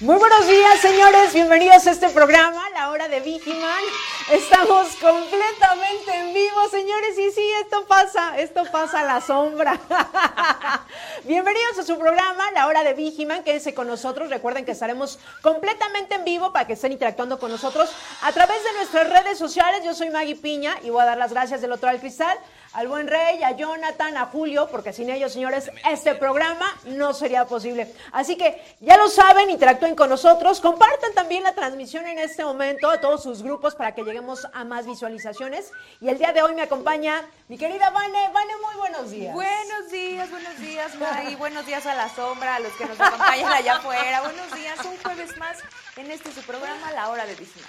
Muy buenos días, señores. Bienvenidos a este programa, La Hora de Vigiman. Estamos completamente en vivo, señores. Y sí, esto pasa, esto pasa a la sombra. Bienvenidos a su programa, La Hora de Vigiman. Quédense con nosotros. Recuerden que estaremos completamente en vivo para que estén interactuando con nosotros a través de nuestras redes sociales. Yo soy Maggie Piña y voy a dar las gracias del otro al cristal al buen Rey, a Jonathan, a Julio, porque sin ellos, señores, este programa no sería posible. Así que ya lo saben, interactúen con nosotros, compartan también la transmisión en este momento a todos sus grupos para que lleguemos a más visualizaciones. Y el día de hoy me acompaña mi querida Vane. Vane, muy buenos días. Buenos días, buenos días, Mari. buenos días a la sombra, a los que nos acompañan allá afuera. Buenos días, un jueves más en este su programa, La Hora de Disney.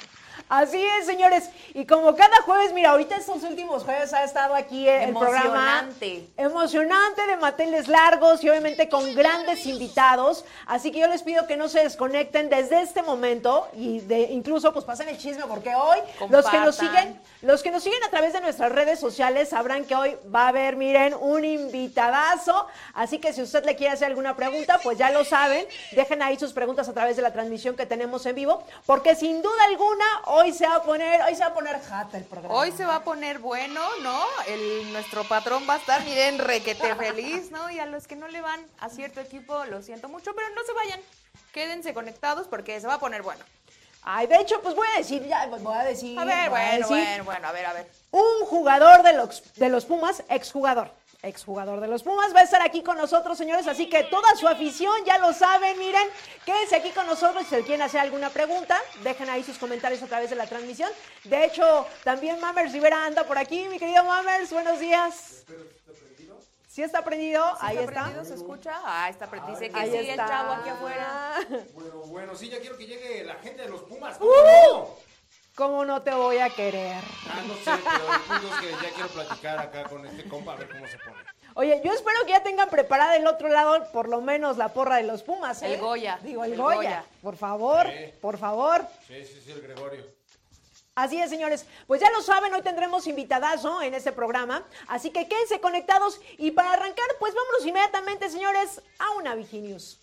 Así es, señores. Y como cada jueves, mira, ahorita estos últimos jueves ha estado aquí el programa. Emocionante. Emocionante de mateles largos y obviamente con grandes invitados. Así que yo les pido que no se desconecten desde este momento y de incluso pues pasen el chisme porque hoy los que nos siguen, los que nos siguen a través de nuestras redes sociales sabrán que hoy va a haber, miren, un invitadazo. Así que si usted le quiere hacer alguna pregunta, pues ya lo saben. Dejen ahí sus preguntas a través de la transmisión que tenemos en vivo, porque sin duda alguna hoy se va a poner, hoy se va a poner jata el programa. Hoy se va a poner bueno, ¿no? El, nuestro patrón va a estar, miren, requete feliz, ¿no? Y a los que no le van a cierto equipo, lo siento mucho, pero no se vayan. Quédense conectados porque se va a poner bueno. Ay, de hecho, pues voy a decir, ya, pues voy a decir. A ver, voy a bueno, decir, bueno, bueno, a ver, a ver. Un jugador de los, de los Pumas, exjugador. Exjugador de los Pumas va a estar aquí con nosotros, señores. Así que toda su afición, ya lo saben, miren, quédense aquí con nosotros. Si quieren hacer alguna pregunta, dejen ahí sus comentarios a través de la transmisión. De hecho, también Mamers Rivera anda por aquí, mi querido Mamers, buenos días. ¿Sí está prendido? ahí ¿Está está. prendido? ¿Se escucha? Ah, está prendido. Dice que Ahí sí, está. el chavo aquí afuera. Bueno, bueno, sí, ya quiero que llegue la gente de los Pumas. ¡Uh! ¿Cómo no te voy a querer? Ah, no sé, pero el punto es que ya quiero platicar acá con este compa a ver cómo se pone. Oye, yo espero que ya tengan preparada del otro lado por lo menos la porra de los Pumas, ¿eh? El Goya, Digo, el, el Goya. Goya. Por favor, Sí. por favor. Sí, sí, sí, el Gregorio. Así es, señores. Pues ya lo saben, hoy tendremos invitadazo en este programa. Así que quédense conectados. Y para arrancar, pues vámonos inmediatamente, señores, a una Viginews.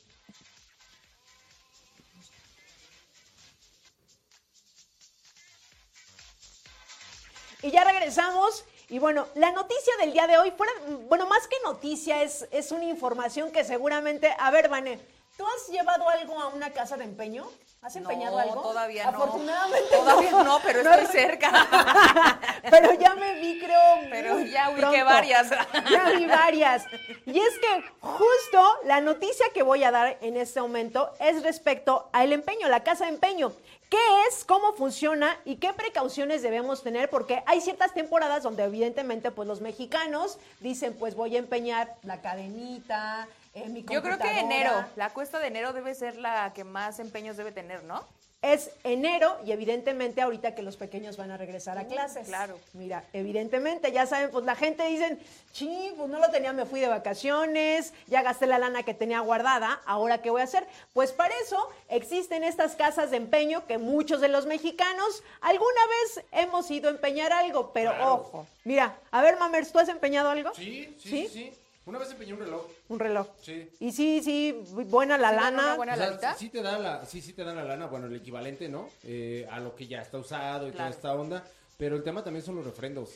Y ya regresamos. Y bueno, la noticia del día de hoy, fuera, bueno, más que noticia, es, es una información que seguramente. A ver, Vane, ¿tú has llevado algo a una casa de empeño? ¿Has empeñado no, algo? todavía no. Afortunadamente. Todavía no, pero No estoy es- cerca. Pero ya me vi, creo. Pero ya ubiqué varias. Ya vi varias. Y es que justo la noticia que voy a dar en este momento es respecto al empeño, la casa de empeño. ¿Qué es? ¿Cómo funciona? ¿Y qué precauciones debemos tener? Porque hay ciertas temporadas donde evidentemente pues los mexicanos dicen pues voy a empeñar la cadenita, eh, mi Yo creo que computadora. enero, la cuesta de enero debe ser la que más empeños debe tener, ¿no? Es enero y evidentemente ahorita que los pequeños van a regresar a Mm, clases. claro. Mira, evidentemente, ya saben, pues la gente dicen, sí, pues no lo tenía, me fui de vacaciones, ya gasté la lana que tenía guardada, ahora qué voy a hacer. Pues para eso existen estas casas de empeño que muchos de los mexicanos alguna vez hemos ido a empeñar algo, pero Claro. ojo, mira, a ver, Mamers, ¿tú has empeñado algo? Sí, sí, sí, sí. Una vez empeñé un reloj. Un reloj. Sí. Y sí, sí, buena la ¿Sí dan lana. una buena O sea, sí te da la, sí, sí te dan la lana, bueno, el equivalente, ¿no? Eh, a lo que ya está usado y Claro. toda esta onda. Pero el tema también son los refrendos.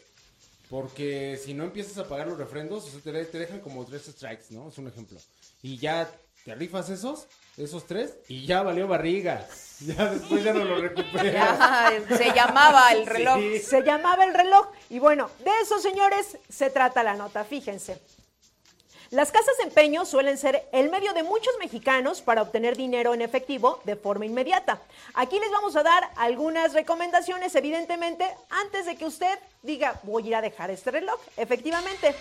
Porque si no empiezas a pagar los refrendos, o sea, te, de- te dejan como tres strikes, ¿no? Es un ejemplo. Y ya te rifas esos, esos tres, y ya valió barriga. Ya después ya no lo recuperas. Ajá, se llamaba el reloj. Sí. Se llamaba el reloj. Y bueno, de eso, señores, se trata la nota. Fíjense. Las casas de empeño suelen ser el medio de muchos mexicanos para obtener dinero en efectivo de forma inmediata. Aquí les vamos a dar algunas recomendaciones, evidentemente, antes de que usted diga, voy a ir a dejar este reloj. Efectivamente.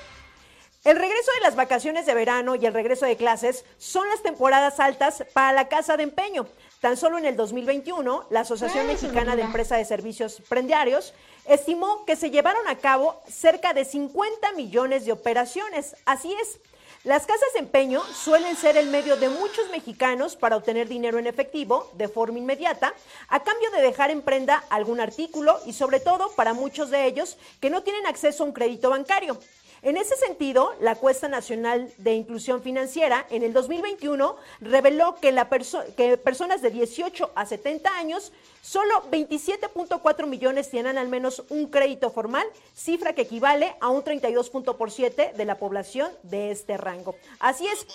El regreso de las vacaciones de verano y el regreso de clases son las temporadas altas para la casa de empeño. Tan solo en el 2021, la Asociación Mexicana de Empresa de Servicios Prendiarios estimó que se llevaron a cabo cerca de 50 millones de operaciones. Así es. Las casas de empeño suelen ser el medio de muchos mexicanos para obtener dinero en efectivo de forma inmediata, a cambio de dejar en prenda algún artículo y sobre todo para muchos de ellos que no tienen acceso a un crédito bancario. En ese sentido, la Cuesta Nacional de Inclusión Financiera en el 2021 reveló que, la que personas de 18 a 70 años, solo 27.4 millones tienen al menos un crédito formal, cifra que equivale a un 32.7% de la población de este rango. Así es.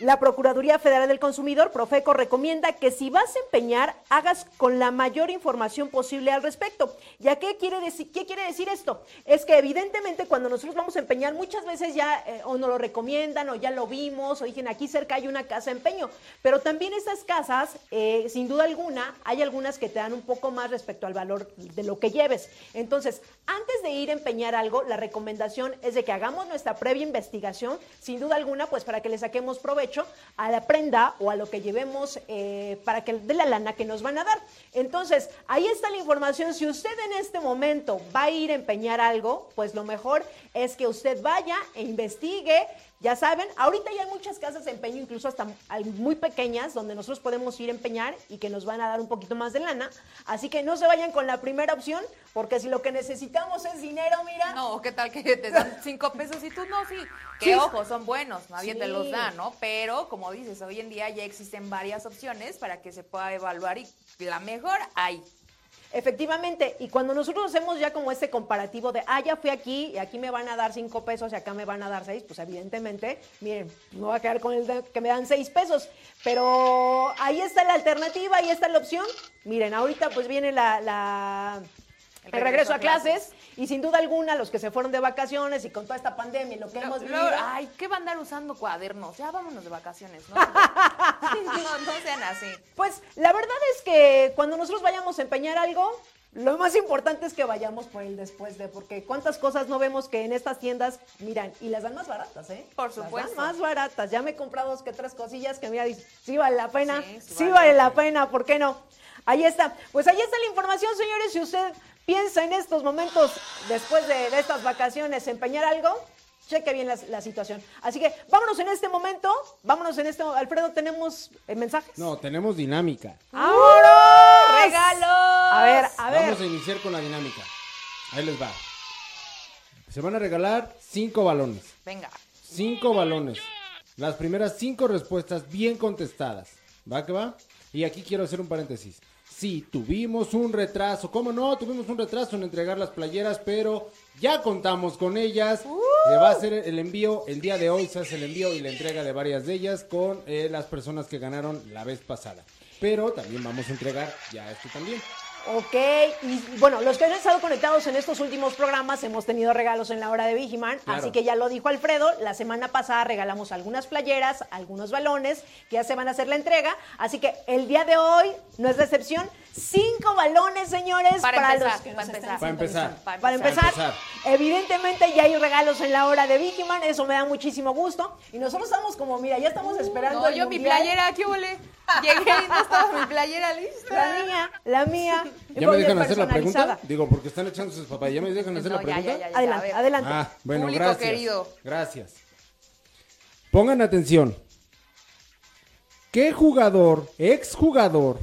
La Procuraduría Federal del Consumidor, Profeco, recomienda que si vas a empeñar, hagas con la mayor información posible al respecto. ¿Ya qué quiere decir, qué quiere decir esto? Es que evidentemente cuando nosotros vamos a empeñar, muchas veces ya eh, o nos lo recomiendan o ya lo vimos o dicen aquí cerca hay una casa de empeño. Pero también estas casas, eh, sin duda alguna, hay algunas que te dan un poco más respecto al valor de lo que lleves. Entonces, antes de ir a empeñar algo, la recomendación es de que hagamos nuestra previa investigación, sin duda alguna, pues para que le saquemos provecho a la prenda o a lo que llevemos eh, para que de la lana que nos van a dar. Entonces, ahí está la información. Si usted en este momento va a ir a empeñar algo, pues lo mejor es que usted vaya e investigue ya saben, ahorita ya hay muchas casas de empeño, incluso hasta muy pequeñas, donde nosotros podemos ir a empeñar y que nos van a dar un poquito más de lana. Así que no se vayan con la primera opción, porque si lo que necesitamos es dinero, mira. No, ¿qué tal que te dan cinco pesos y tú no? Sí, que ojo, son buenos, nadie te los da, ¿no? Pero como dices, hoy en día ya existen varias opciones para que se pueda evaluar y la mejor hay. Efectivamente, y cuando nosotros hacemos ya como este comparativo de, ah, ya fui aquí y aquí me van a dar cinco pesos y acá me van a dar seis, pues evidentemente, miren, no va a quedar con el de que me dan seis pesos, pero ahí está la alternativa, ahí está la opción. Miren, ahorita pues viene la el regreso, a, clases, y sin duda alguna los que se fueron de vacaciones y con toda esta pandemia y lo que hemos vivido. ay, ¿qué va a andar usando cuadernos? Ya vámonos de vacaciones, ¿no? no, sean así. Pues la verdad es que cuando nosotros vayamos a empeñar algo, lo más importante es que vayamos por el después de, porque cuántas cosas no vemos que en estas tiendas, miran, y las dan más baratas, ¿eh? Por supuesto. más baratas. Ya me he comprado dos que tres cosillas que mira, sí vale la pena, sí, vale la pena, ¿por qué no? Ahí está. Pues ahí está la información, señores. Si usted piensa en estos momentos, después de, estas vacaciones, empeñar algo, cheque bien la, situación. Así que vámonos en este momento, vámonos en este Alfredo, ¿tenemos eh, mensajes? No, tenemos dinámica. ¡Ahora! ¡Regalo! A ver, a ver. Vamos a iniciar con la dinámica. Ahí les va. Se van a regalar cinco balones. Venga. Cinco balones. Las primeras cinco respuestas bien contestadas. ¿Va que va? Y aquí quiero hacer un paréntesis. Sí, tuvimos un retraso. ¿Cómo no? Tuvimos un retraso en entregar las playeras, pero ya contamos con ellas. Le va a hacer el envío, el día de hoy se hace el envío y la entrega de varias de ellas con eh, las personas que ganaron la vez pasada. Pero también vamos a entregar ya esto también. Ok, y bueno, los que han estado conectados en estos últimos programas hemos tenido regalos en la hora de Vigiman, así que ya lo dijo Alfredo, la semana pasada regalamos algunas playeras, algunos balones, que ya se van a hacer la entrega, así que el día de hoy no es decepción, cinco balones, señores, para, empezar, los que para, empezar, para, empezar, para empezar. evidentemente ya hay regalos en la hora de Vigiman, eso me da muchísimo gusto, y nosotros estamos como, mira, ya estamos esperando. No, yo mi playera, ¿qué huele? Llegué y no estaba mi playera lista. La mía, la mía. ¿Ya me dejan hacer la pregunta? Digo, porque están echando sus papás. ¿Ya me dejan hacer la pregunta? adelante, adelante. Ah, bueno, gracias. Gracias. Pongan atención. ¿Qué jugador, exjugador,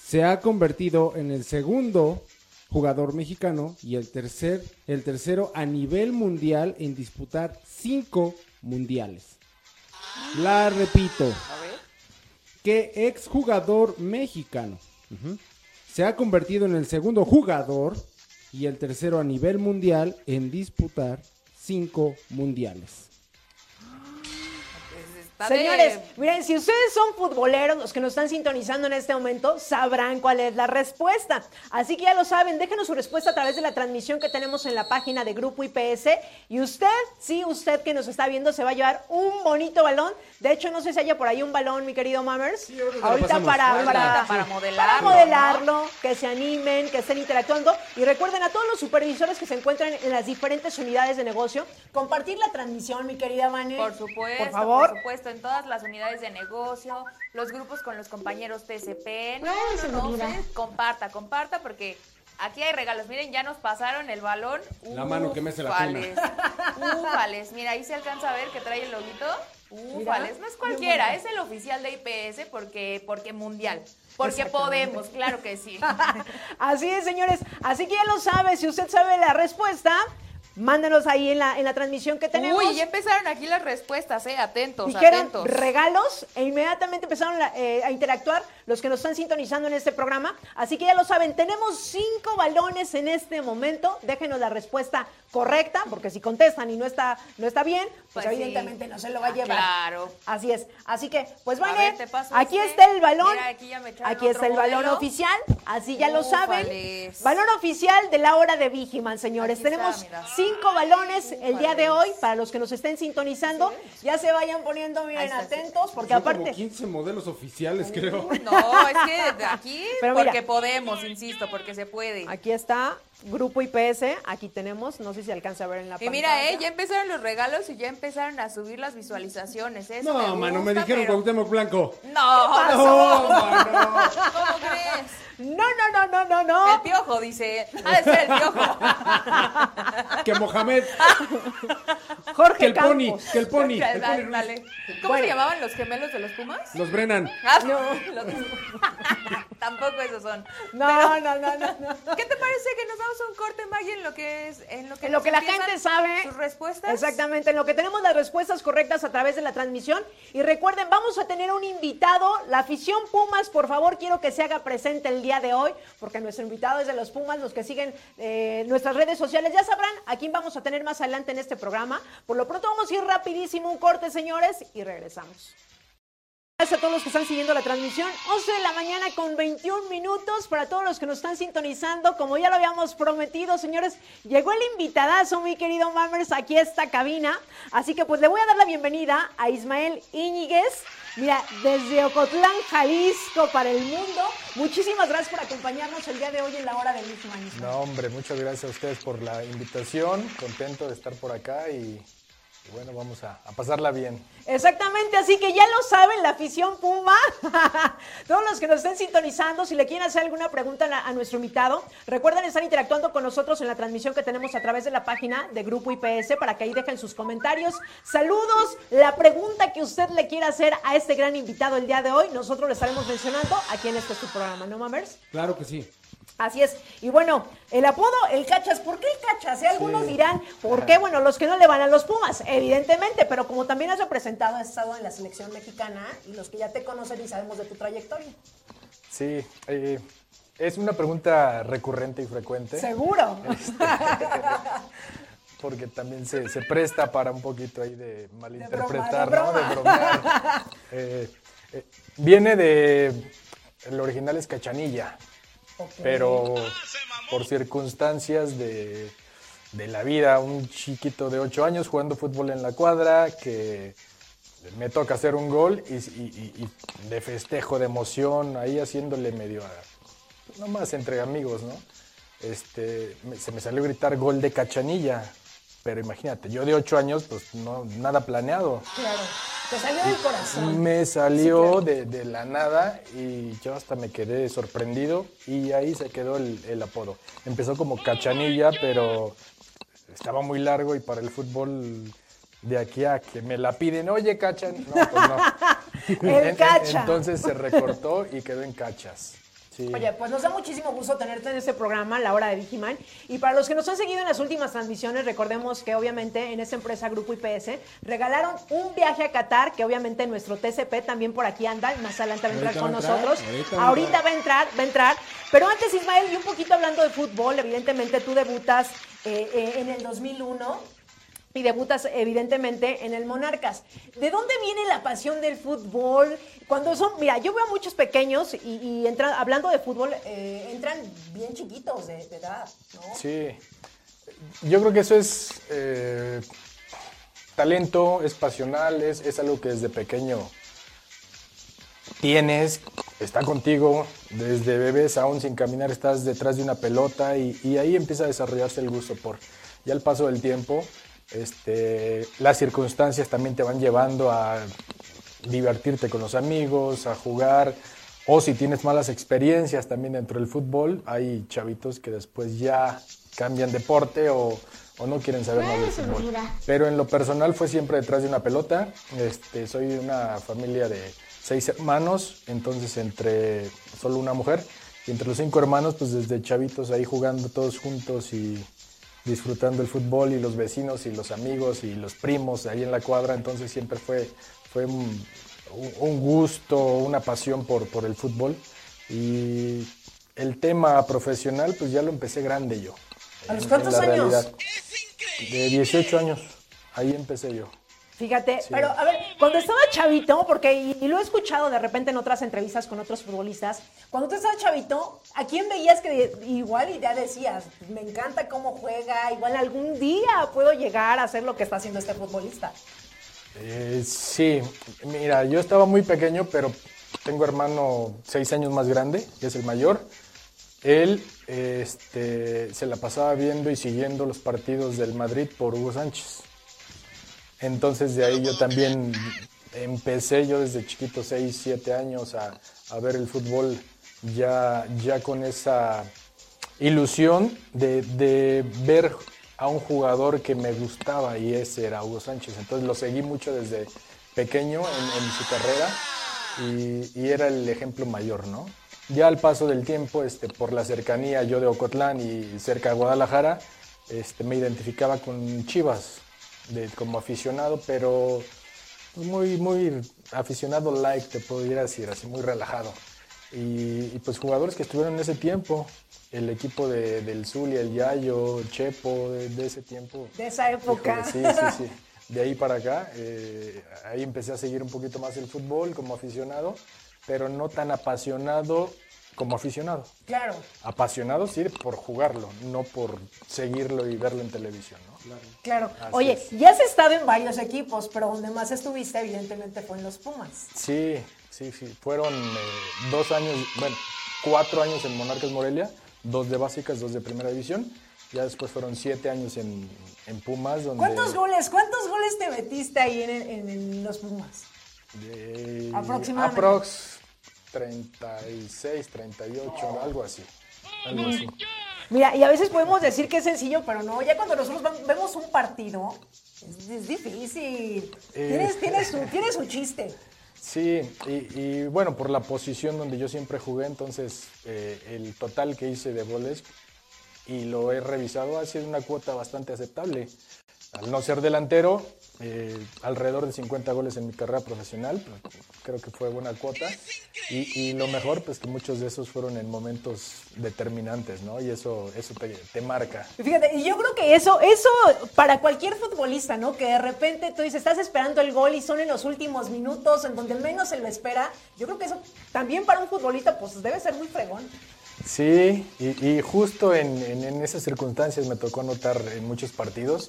se ha convertido en el segundo jugador mexicano y el tercer, el tercero a nivel mundial en disputar cinco mundiales? La repito. A ver. ¿Qué exjugador mexicano se ha convertido en el segundo jugador y el tercero a nivel mundial en disputar cinco mundiales. Señores, miren, si ustedes son futboleros, los que nos están sintonizando en este momento, sabrán cuál es la respuesta. Así que ya lo saben, déjenos su respuesta a través de la transmisión que tenemos en la página de Grupo IPS. Y usted, sí, usted que nos está viendo, se va a llevar un bonito balón. De hecho, no sé si haya por ahí un balón, mi querido Mammers. Ahorita para, para, para, modelarlo, para modelarlo que se animen, que estén interactuando. Y recuerden a todos los supervisores que se encuentran en las diferentes unidades de negocio, compartir la transmisión, mi querida Vane. Por supuesto, por favor. Por supuesto supuesto, en todas las unidades de negocio, los grupos con los compañeros TCP. No, no, no, comparta, comparta, porque aquí hay regalos. Miren, ya nos pasaron el balón. La mano que mece la Ufales. Ufales. Mira, ahí se alcanza a ver que trae el loguito. Ufales. No es cualquiera, es el oficial de IPS porque, porque mundial. Porque podemos, claro que sí. Así es, señores. Así que ya lo sabe. Si usted sabe la respuesta, mándenos ahí en la, en la transmisión que tenemos. Uy, ya empezaron aquí las respuestas, eh. Atentos, Dijeron atentos. regalos e inmediatamente empezaron la- eh, a interactuar los que nos están sintonizando en este programa. Así que ya lo saben, tenemos cinco balones en este momento. Déjenos la respuesta correcta, porque si contestan y no está, no está bien, pues, Pues sí. evidentemente no se lo va a Ah, llevar. claro. Así es. Así que, pues vale, ver, te paso aquí este. está el balón. Mira, aquí ya me echaron Aquí está el balón oficial. Así ya lo saben. Balón oficial de la hora de Vigiman, señores. Aquí está, Tenemos mira. Cinco balones el día de hoy para los que nos estén sintonizando. Ya se vayan poniendo bien atentos, porque Son aparte. como 15 modelos oficiales, creo. No, es que aquí Pero mira. porque podemos, insisto, porque se puede. Aquí está Grupo IPS, aquí tenemos, no sé si alcanza a ver en la Y pantalla. mira, eh, ya empezaron los regalos y ya empezaron a subir las visualizaciones. Eso me No, mano, me dijeron pero- Cuauhtémoc Blanco. No, No, mano. ¿cómo crees? No, no, no, no, no, no. El piojo, dice. Ha de ser el piojo. Que Mohamed. Jorge Que el Campos. pony. Que el pony. El pony. Dale. ¿Cómo Bueno. se llamaban los gemelos de los Pumas? Los Brennan. Ah, no. los- Tampoco esos son. No, no, no, no, no. ¿Qué te parece que nos damos un corte, Maggie, en lo que es, en lo que, En lo nos que la gente sabe. sus respuestas? Exactamente, en lo que tenemos las respuestas correctas a través de la transmisión. Y recuerden, vamos a tener un invitado. La afición Pumas, por favor, quiero que se haga presente el día de hoy, porque nuestro invitado es de los Pumas, los que siguen eh, nuestras redes sociales. Ya sabrán a quién vamos a tener más adelante en este programa. Por lo pronto vamos a ir rapidísimo un corte, señores, y regresamos. Gracias a todos los que están siguiendo la transmisión. 11 de la mañana con 21 minutos para todos los que nos están sintonizando. Como ya lo habíamos prometido, señores, llegó el invitadazo, mi querido Mammers, aquí a esta cabina. Así que pues le voy a dar la bienvenida a Ismael Íñiguez. Mira, desde Ocotlán, Jalisco, para el mundo. Muchísimas gracias por acompañarnos el día de hoy en la hora del mismo año. No, hombre, muchas gracias a ustedes por la invitación. Contento de estar por acá y, bueno, vamos a, a pasarla bien. Exactamente, así que ya lo saben, la afición Puma. Todos los que nos estén sintonizando, si le quieren hacer alguna pregunta a nuestro invitado, recuerden estar interactuando con nosotros en la transmisión que tenemos a través de la página de Grupo IPS para que ahí dejen sus comentarios. Saludos, la pregunta que usted le quiera hacer a este gran invitado el día de hoy, nosotros le estaremos mencionando aquí en este su programa, ¿no, Mamers? Claro que sí. Así es. Y bueno, el apodo, el cachas, ¿por qué el cachas? Eh, Algunos dirán, ¿por qué? Bueno, los que no le van a los Pumas, evidentemente, pero como también has representado, has estado en la selección mexicana y los que ya te conocen y sabemos de tu trayectoria. Sí, eh, es una pregunta recurrente y frecuente Seguro. porque también se, se presta para un poquito ahí de malinterpretar, broma, de ¿no? De bromear. Eh, viene de... El original es Cachanilla. Pero por circunstancias de, de la vida, un chiquito de 8 años jugando fútbol en la cuadra, que me toca hacer un gol y, y- y- de festejo, de emoción, ahí haciéndole medio a, nomás entre amigos, ¿no? Este, se me salió gritar gol de cachanilla, pero imagínate, yo de 8 años, pues no, nada planeado. Claro. Te salió del corazón. Me salió de, de la nada y yo hasta me quedé sorprendido y ahí se quedó el, el apodo. Empezó como cachanilla, pero estaba muy largo y para el fútbol de aquí a que me la piden, oye cachan, no, pues no. El en- cacha. entonces se recortó y quedó en cachas. Sí. Oye, pues nos da muchísimo gusto tenerte en este programa, La Hora de Vigiman. Y para los que nos han seguido en las últimas transmisiones, recordemos que obviamente en esta empresa Grupo IPS regalaron un viaje a Qatar, que obviamente nuestro TCP también por aquí anda, y más adelante va a entrar con va a entrar, nosotros. ahorita va a Ahorita entrar. va a entrar, va a entrar. Pero antes, Ismael, y un poquito hablando de fútbol, evidentemente tú debutas eh, eh, en el 2001 y debutas evidentemente en el Monarcas. ¿De dónde viene la pasión del fútbol? Cuando son, mira, yo veo a muchos pequeños y, entran, hablando de fútbol, eh, entran bien chiquitos de, de edad, ¿no? Sí, yo creo que eso es eh, talento, es pasional, es, es algo que desde pequeño tienes, está contigo, desde bebés aún sin caminar estás detrás de una pelota y, y ahí empieza a desarrollarse el gusto por, ya al paso del tiempo, este, las circunstancias también te van llevando a divertirte con los amigos, a jugar, o si tienes malas experiencias también dentro del fútbol, hay chavitos que después ya cambian deporte o, o no quieren saber nada del fútbol. Pero en lo personal fue siempre detrás de una pelota. Este, soy de una familia de seis hermanos, entonces entre solo una mujer. Y entre los cinco hermanos, pues desde chavitos ahí jugando todos juntos y disfrutando el fútbol y los vecinos y los amigos y los primos ahí en la cuadra. Entonces siempre fue, fue un, un gusto, una pasión por, por el fútbol. Y el tema profesional, pues ya lo empecé grande yo. ¿A los cuántos años? realidad. De 18 años. Ahí empecé yo. Fíjate, pero a ver, cuando estaba chavito, porque y, y lo he escuchado de repente en otras entrevistas con otros futbolistas, cuando tú estabas chavito, ¿a quién veías que igual y ya decías, me encanta cómo juega, igual algún día puedo llegar a hacer lo que está haciendo este futbolista? Eh, sí, mira, yo estaba muy pequeño, pero tengo hermano seis años más grande, que es el mayor. Él este, se la pasaba viendo y siguiendo los partidos del Madrid por Hugo Sánchez. Entonces de ahí yo también empecé yo desde chiquito, 6, 7 años, a, ver el fútbol ya, ya con esa ilusión de, ver a un jugador que me gustaba y ese era Hugo Sánchez. Entonces lo seguí mucho desde pequeño en, su carrera y, y era el ejemplo mayor, ¿no? Ya al paso del tiempo, este, por la cercanía yo de Ocotlán y cerca de Guadalajara, este, me identificaba con Chivas de, como aficionado, pero pues, muy, muy aficionado like, te podría decir, así muy relajado. Y, y, pues jugadores que estuvieron en ese tiempo, el equipo de, del Zulia, el Yayo, Chepo, de, de ese tiempo. De esa época. Sí, sí, sí. De ahí para acá, eh, ahí empecé a seguir un poquito más el fútbol como aficionado, pero no tan apasionado como aficionado. Claro. Apasionado sí por jugarlo, no por seguirlo y verlo en televisión, ¿no? Claro. Así Oye, es. ya has estado en varios equipos, pero donde más estuviste, evidentemente, fue en los Pumas. Sí, sí, sí. Fueron eh, dos años, bueno, cuatro años en Monarcas Morelia, dos de básicas, dos de primera división. Ya después fueron siete años en, en Pumas, donde... ¿Cuántos goles, cuántos goles te metiste ahí en, en- en los Pumas? de- Aproximadamente. Aprox 36, 38, algo así. Algo así. Mira, y a veces podemos decir que es sencillo, pero no. Ya cuando nosotros vemos un partido, es, es difícil. Eh. Tienes, tienes, su, tienes su chiste. Sí, y, y bueno, por la posición donde yo siempre jugué, entonces eh, el total que hice de goles, y lo he revisado, ha sido una cuota bastante aceptable. Al no ser delantero, eh, alrededor de 50 goles en mi carrera profesional, creo que fue buena cuota. Y, y lo mejor, pues que muchos de esos fueron en momentos determinantes, ¿no? Y eso, eso te, te marca. Y Fíjate, y yo creo que eso, eso para cualquier futbolista, ¿no? Que de repente tú dices, estás esperando el gol y son en los últimos minutos, en donde menos se lo espera. Yo creo que eso también para un futbolista, pues debe ser muy fregón. Sí, y, y justo en, en- en esas circunstancias me tocó notar en muchos partidos,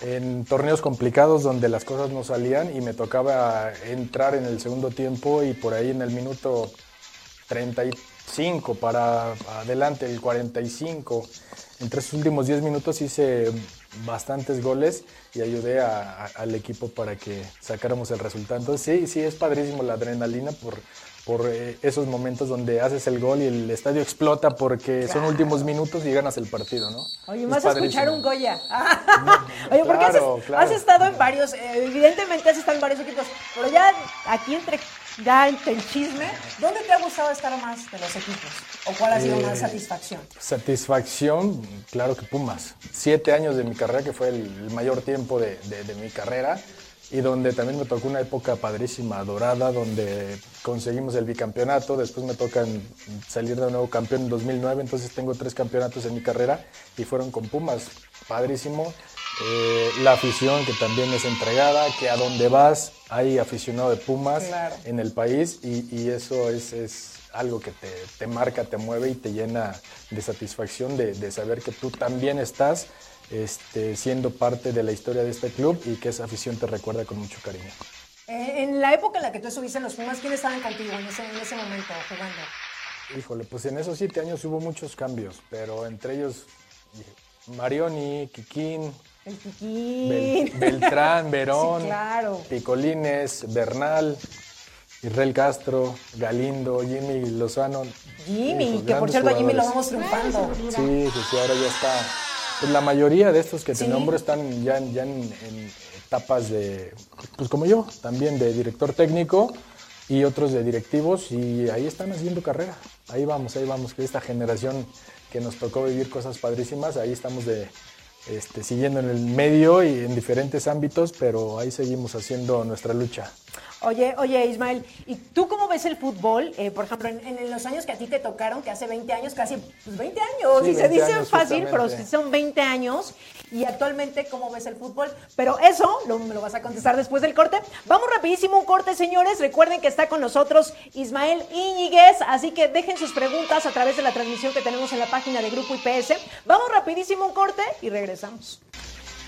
en torneos complicados donde las cosas no salían y me tocaba entrar en el segundo tiempo y por ahí en el minuto 35 para adelante, el 45. Entre esos últimos 10 minutos hice bastantes goles y ayudé al equipo para que sacáramos el resultado. Entonces sí, sí, es padrísimo la adrenalina por, por eh, esos momentos donde haces el gol y el estadio explota porque son últimos minutos y ganas el partido, ¿no? Oye, Es más a escuchar un Goya. Oye, porque has, Claro, has claro. estado en varios, eh, evidentemente has estado en varios equipos, pero ya aquí entre, ya entre el chisme, ¿dónde te ha gustado estar más de los equipos? ¿O cuál ha sido más Eh, satisfacción? Satisfacción, claro que Pumas. Siete años de mi carrera, que fue el, el mayor tiempo de, de- de mi carrera, y donde también me tocó una época padrísima, dorada, donde conseguimos el bicampeonato, después me tocan salir de nuevo campeón en 2009, entonces tengo tres campeonatos en mi carrera y fueron con Pumas, padrísimo. Eh, la afición que también es entregada, que a donde vas hay aficionado de Pumas Claro. en el país y, y eso es, es algo que te, te marca, te mueve y te llena de satisfacción de, de saber que tú también estás este, siendo parte de la historia de este club y que esa afición te recuerda con mucho cariño. Eh, en la época en la que tú estuviste en los Pumas, ¿quiénes estaban contigo en ese, en ese momento jugando? Híjole, pues en esos siete años hubo muchos cambios, pero entre ellos Marioni, Kikín, El Bel- Piquín. Beltrán, Verón, Sí, claro. Picolines, Bernal, Israel Castro, Galindo, Jimmy Lozano. Jimmy, que por cierto Jimmy lo vamos triunfando. Sí, sí, sí, ahora ya está. Pues la mayoría de estos que te nombro están ya, en- ya en, en etapas de, pues como yo, también de director técnico y otros de directivos y ahí están haciendo carrera. Ahí vamos, ahí vamos, que esta generación que nos tocó vivir cosas padrísimas, ahí estamos de, este, siguiendo en el medio y en diferentes ámbitos, pero ahí seguimos haciendo nuestra lucha. Oye, oye, Ismael, ¿y tú cómo ves el fútbol? Eh, por ejemplo, en, en los años que a ti te tocaron, que hace 20 años, casi pues 20 años, Sí, y se 20 dice años, fácil, pero son 20 años. Y actualmente, ¿cómo ves el fútbol? Pero eso lo, me lo vas a contestar después del corte. Vamos rapidísimo un corte, señores. Recuerden que está con nosotros Ismael Íñiguez, así que dejen sus preguntas a través de la transmisión que tenemos en la página de Grupo IPS. Vamos rapidísimo un corte y regresamos.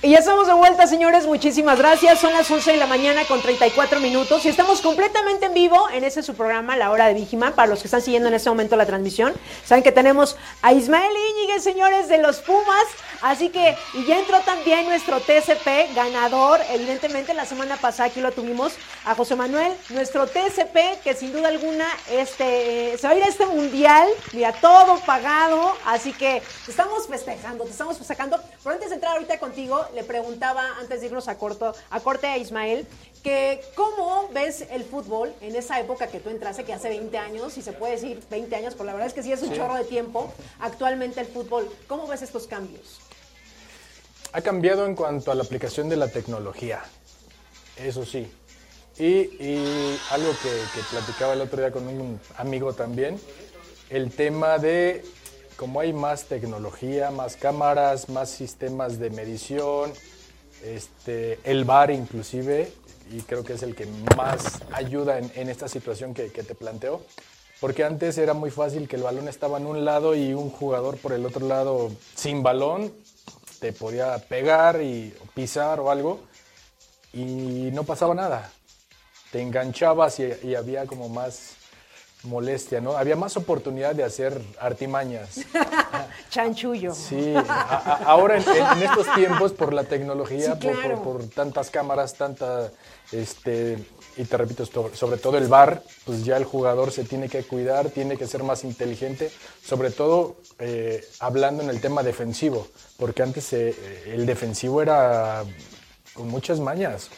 Y ya estamos de vuelta, señores. Muchísimas gracias. Son las 11 de la mañana con 34 minutos y estamos completamente en vivo en ese su programa, La Hora de Vigiman. Para los que están siguiendo en este momento la transmisión, saben que tenemos a Ismael Íñiguez, señores, de los Pumas. Así que, y ya entró también nuestro TCP ganador. Evidentemente, la semana pasada aquí lo tuvimos a José Manuel, nuestro TCP, que sin duda alguna este, se va a ir a este mundial. Mira, todo pagado. Así que te estamos festejando, te estamos festejando. Pero antes de entrar ahorita contigo, le preguntaba, antes de irnos a, corto, a corte a Ismael, que cómo ves el fútbol en esa época que tú entraste, que hace 20 años, y se puede decir 20 años, pero la verdad es que sí es un chorro de tiempo, actualmente el fútbol. ¿Cómo ves estos cambios? Ha cambiado en cuanto a la aplicación de la tecnología, eso sí. Y, y algo que, que platicaba el otro día con un amigo también, el tema de cómo hay más tecnología, más cámaras, más sistemas de medición, este, el VAR inclusive, y creo que es el que más ayuda en, esta situación que, te planteo. Porque antes era muy fácil que el balón estaba en un lado y un jugador por el otro lado sin balón te podía pegar y pisar o algo y no pasaba nada. Te enganchabas y había como más molestia, ¿no? Había más oportunidad de hacer artimañas. Chanchullo. Sí, a- a- ahora en, en estos tiempos por la tecnología, Sí, por- por, claro. por tantas cámaras, tanta, este, y te repito, sobre, todo el VAR, pues ya el jugador se tiene que cuidar, tiene que ser más inteligente, sobre todo eh, hablando en el tema defensivo, porque antes eh, el defensivo era con muchas mañas.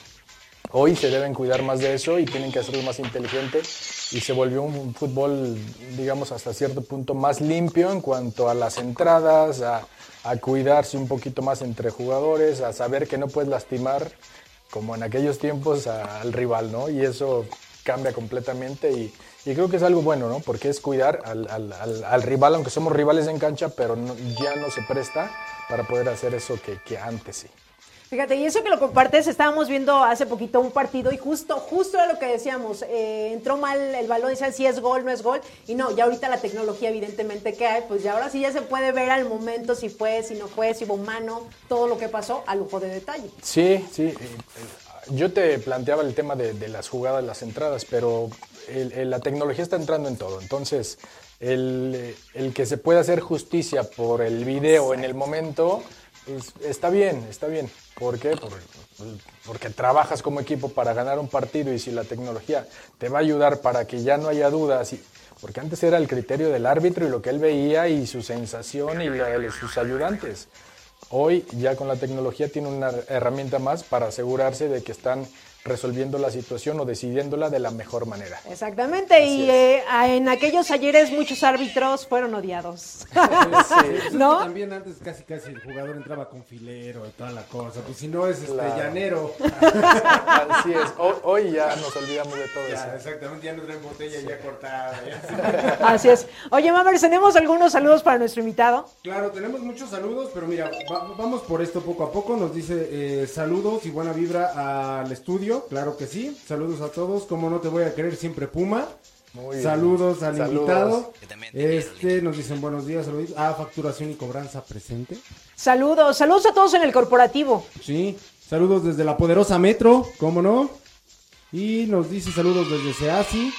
Hoy se deben cuidar más de eso y tienen que hacerlo más inteligente y se volvió un fútbol, digamos, hasta cierto punto más limpio en cuanto a las entradas, a, cuidarse un poquito más entre jugadores, a saber que no puedes lastimar, como en aquellos tiempos, al rival, ¿no? Y eso cambia completamente y, creo que es algo bueno, ¿no? Porque es cuidar al, al- al- al rival, aunque somos rivales en cancha, pero ya no se presta para poder hacer eso que antes sí. Fíjate, y eso que lo compartes, estábamos viendo hace poquito un partido y justo, justo era lo que decíamos, eh, entró mal el balón, decían si es gol, no es gol, y no, ya ahorita la tecnología evidentemente que hay, pues ya ahora sí ya se puede ver al momento si fue, si no fue, si hubo mano, todo lo que pasó a lujo de detalle. Sí, sí. eh, Yo te planteaba el tema de, de las jugadas, las entradas, pero el- el- la tecnología está entrando en todo. Entonces, el, el que se pueda hacer justicia por el video en el momento, pues, está bien, está bien. ¿Por qué? Por- porque trabajas como equipo para ganar un partido y si la tecnología te va a ayudar para que ya no haya dudas. y- porque antes era el criterio del árbitro y lo que él veía y su sensación y de sus ayudantes. Hoy ya con la tecnología tiene una herramienta más para asegurarse de que están resolviendo la situación o decidiéndola de la mejor manera. Exactamente, y eh, en aquellos ayeres muchos árbitros fueron odiados. Pues que ¿No? también antes casi casi el jugador entraba con filero y toda la cosa. Pues si no es este Claro. llanero. Así es, hoy, hoy ya nos olvidamos de todo Ya, eso. exactamente, ya no traen botella ya cortada. ya. Así es. Oye, Mamers, tenemos algunos saludos para nuestro invitado. Claro, tenemos muchos saludos, pero mira, va- vamos por esto poco a poco. Nos dice eh, saludos y buena vibra al estudio, claro que sí. Saludos a todos, como no te voy a querer siempre Puma. Muy bien. Saludos al Saludos. invitado. Este, nos dicen buenos días, saludos. Ah, facturación y cobranza presente. Saludos, saludos a todos en el corporativo. Sí, saludos desde la poderosa Metro, ¿cómo no? Y nos dice saludos desde Seasi.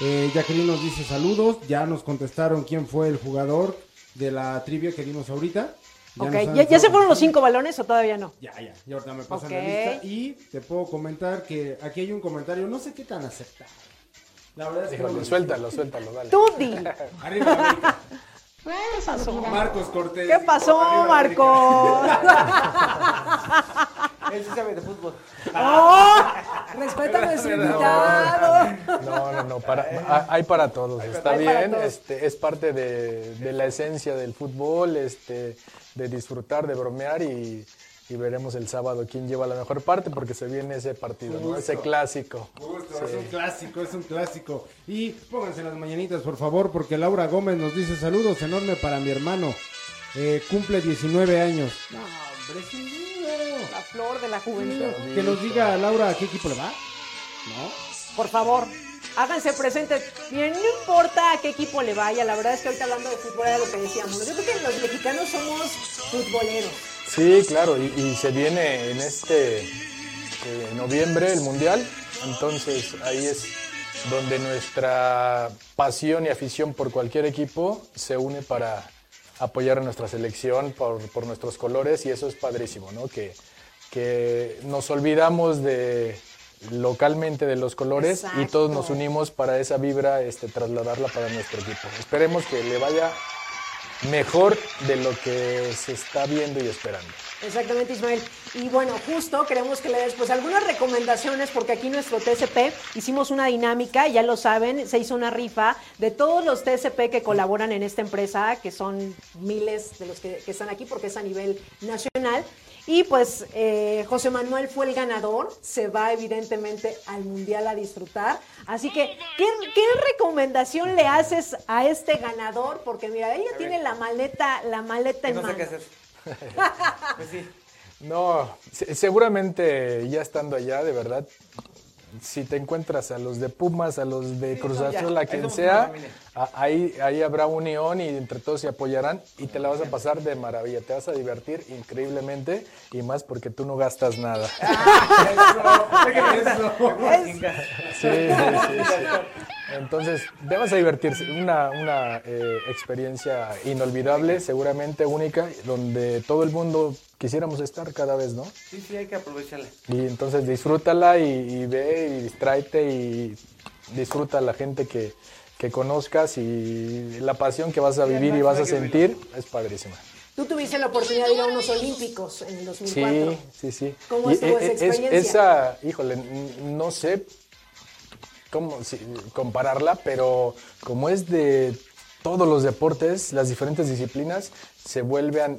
Eh, Jacqueline nos dice saludos. Ya nos contestaron quién fue el jugador de la trivia que dimos ahorita. Ya ok, nos ¿Ya, ya se fueron los cinco balones o todavía no? Ya, ya, y ahorita me pasan Ok. la lista. Y te puedo comentar que aquí hay un comentario, no sé qué tan aceptable. La verdad es que no Híjole, lo suéltalo, suéltalo, dale. Tú di. Arriba la América. Marcos Cortés. ¿Qué pasó, Arriba la América. Marco? Él sí sabe de fútbol. ¡Oh! Respeta a nuestro invitado. No, no, no, para, hay para todos, está Hay bien, todos. este, es parte de, de la esencia del fútbol, este, de disfrutar, de bromear y, y veremos el sábado quién lleva la mejor parte porque se viene ese partido, ¿no? ese clásico. Justo, es un clásico, es un clásico. Y pónganse las mañanitas, por favor, porque Laura Gómez nos dice saludos enorme para mi hermano. Eh, cumple 19 años. No, hombre, flor de la juventud. Que nos diga Laura a qué equipo le va. ¿No? Por favor, háganse presentes. Miren, no importa a qué equipo le vaya, la verdad es que ahorita hablando de fútbol era lo que decíamos. Yo creo que los mexicanos somos futboleros. Sí, claro, y, y se viene en este eh, noviembre el Mundial, entonces ahí es donde nuestra pasión y afición por cualquier equipo se une para apoyar a nuestra selección por, por nuestros colores y eso es padrísimo, ¿no? Que, que nos olvidamos de localmente de los colores y todos nos unimos para esa vibra este, trasladarla para nuestro equipo. Esperemos que le vaya mejor de lo que se está viendo y esperando. Exactamente, Ismael. Y bueno, justo queremos que le des pues algunas recomendaciones porque aquí nuestro TCP hicimos una dinámica, ya lo saben, se hizo una rifa de todos los TCP que colaboran en esta empresa, que son miles de los que, que están aquí porque es a nivel nacional. Y pues eh, José Manuel fue el ganador, se va evidentemente al Mundial a disfrutar. Así que, ¿qué, qué recomendación le haces a este ganador? Porque mira, ella tiene la maleta, la maleta en No sé qué hacer. Pues sí. No, se- seguramente ya estando allá, de verdad, si te encuentras a los de Pumas, a los de Sí, Cruz Azul, a quien sea, ahí, ahí habrá unión y entre todos se apoyarán y te la vas a pasar de maravilla, te vas a divertir increíblemente y más porque tú no gastas nada. Sí, sí, sí, sí. Entonces, te vas a divertirse. Una, una eh, experiencia inolvidable, seguramente única, donde todo el mundo quisiéramos estar cada vez, ¿no? Sí, sí, hay que aprovecharla. Y entonces disfrútala y, y ve y distráete y disfruta la gente que, que conozcas y la pasión que vas a vivir y vas a sentir es padrísima. Tú tuviste la oportunidad de ir a unos Olímpicos en el 2004. Sí, sí, sí. ¿Cómo Y, estuvo esa eh, es- experiencia? esa, híjole, no sé cómo si- compararla, pero como es de todos los deportes, las diferentes disciplinas, se vuelven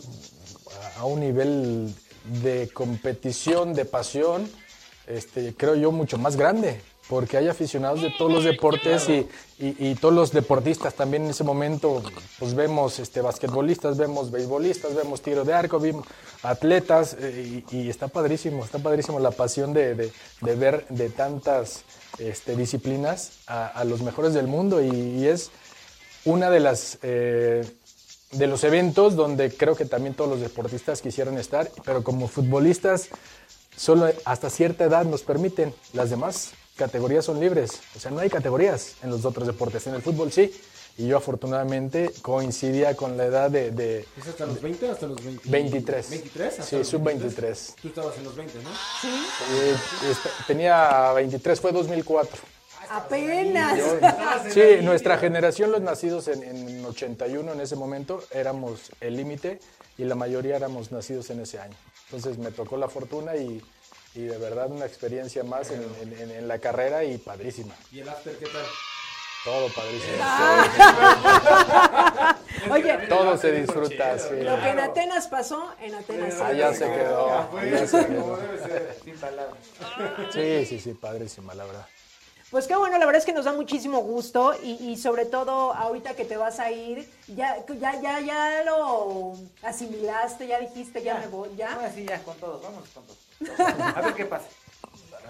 a, un nivel de competición, de pasión, este, creo yo, mucho más grande. Porque hay aficionados de todos los deportes y, y- todos los deportistas también en ese momento, pues vemos este, basquetbolistas, vemos beisbolistas, vemos tiro de arco, vimos atletas eh, y, está padrísimo, está padrísimo la pasión de, de- ver de tantas este, disciplinas a, los mejores del mundo y, y es una de las eh, de los eventos donde creo que también todos los deportistas quisieron estar, pero como futbolistas solo hasta cierta edad nos permiten, las demás categorías son libres, o sea, no hay categorías en los otros deportes, en el fútbol sí, y yo afortunadamente coincidía con la edad de, de ¿Es hasta los 20 o hasta los 20? 23. ¿23? ¿Hasta Sí, los sub 23. Tú estabas en los 20, ¿no? eh, est- tenía 23, fue 2004. Apenas. Sí, nuestra generación, los nacidos en, en 81 en ese momento, éramos el límite y la mayoría éramos nacidos en ese año. Entonces me tocó la fortuna y, y de verdad una experiencia más en, en- en- en la carrera y padrísima. ¿Y el after qué tal? Todo padrísimo. Oye, Todo se disfruta, sí. lo que en Atenas pasó, en Atenas. Allá se quedó. allá se quedó. Sin palabras. Sí, sí, sí, padrísima, la verdad. Pues qué bueno, la verdad es que nos da muchísimo gusto y, y sobre todo ahorita que te vas a ir, ya, ya, ya, ya lo asimilaste, ya dijiste, ya me voy, ya. Ahora sí, ya, con todos, vamos con todos. A ver qué pasa.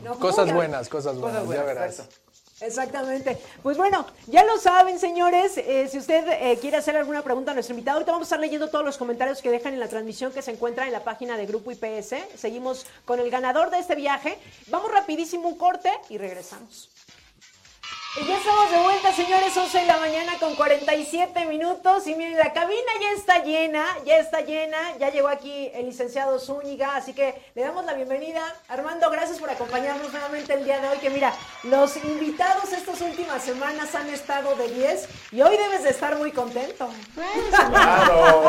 No, Cosas ¿cómo? buenas, cosas buenas, Cosas buenas, ya verás. exacto. Exactamente. Pues bueno, ya lo saben, señores. eh, si usted eh, quiere hacer alguna pregunta a nuestro invitado, ahorita vamos a estar leyendo todos los comentarios que dejan en la transmisión que se encuentra en la página de Grupo IPS. Seguimos con el ganador de este viaje. Vamos rapidísimo un corte y regresamos. Y ya estamos de vuelta, señores, 11 de la mañana con 47 minutos. Y miren, la cabina ya está llena, ya está llena. Ya llegó aquí el licenciado Zúñiga, así que le damos la bienvenida. Armando, gracias por acompañarnos nuevamente el día de hoy. Que mira, los invitados estas últimas semanas han estado de 10 y hoy debes de estar muy contento. Claro.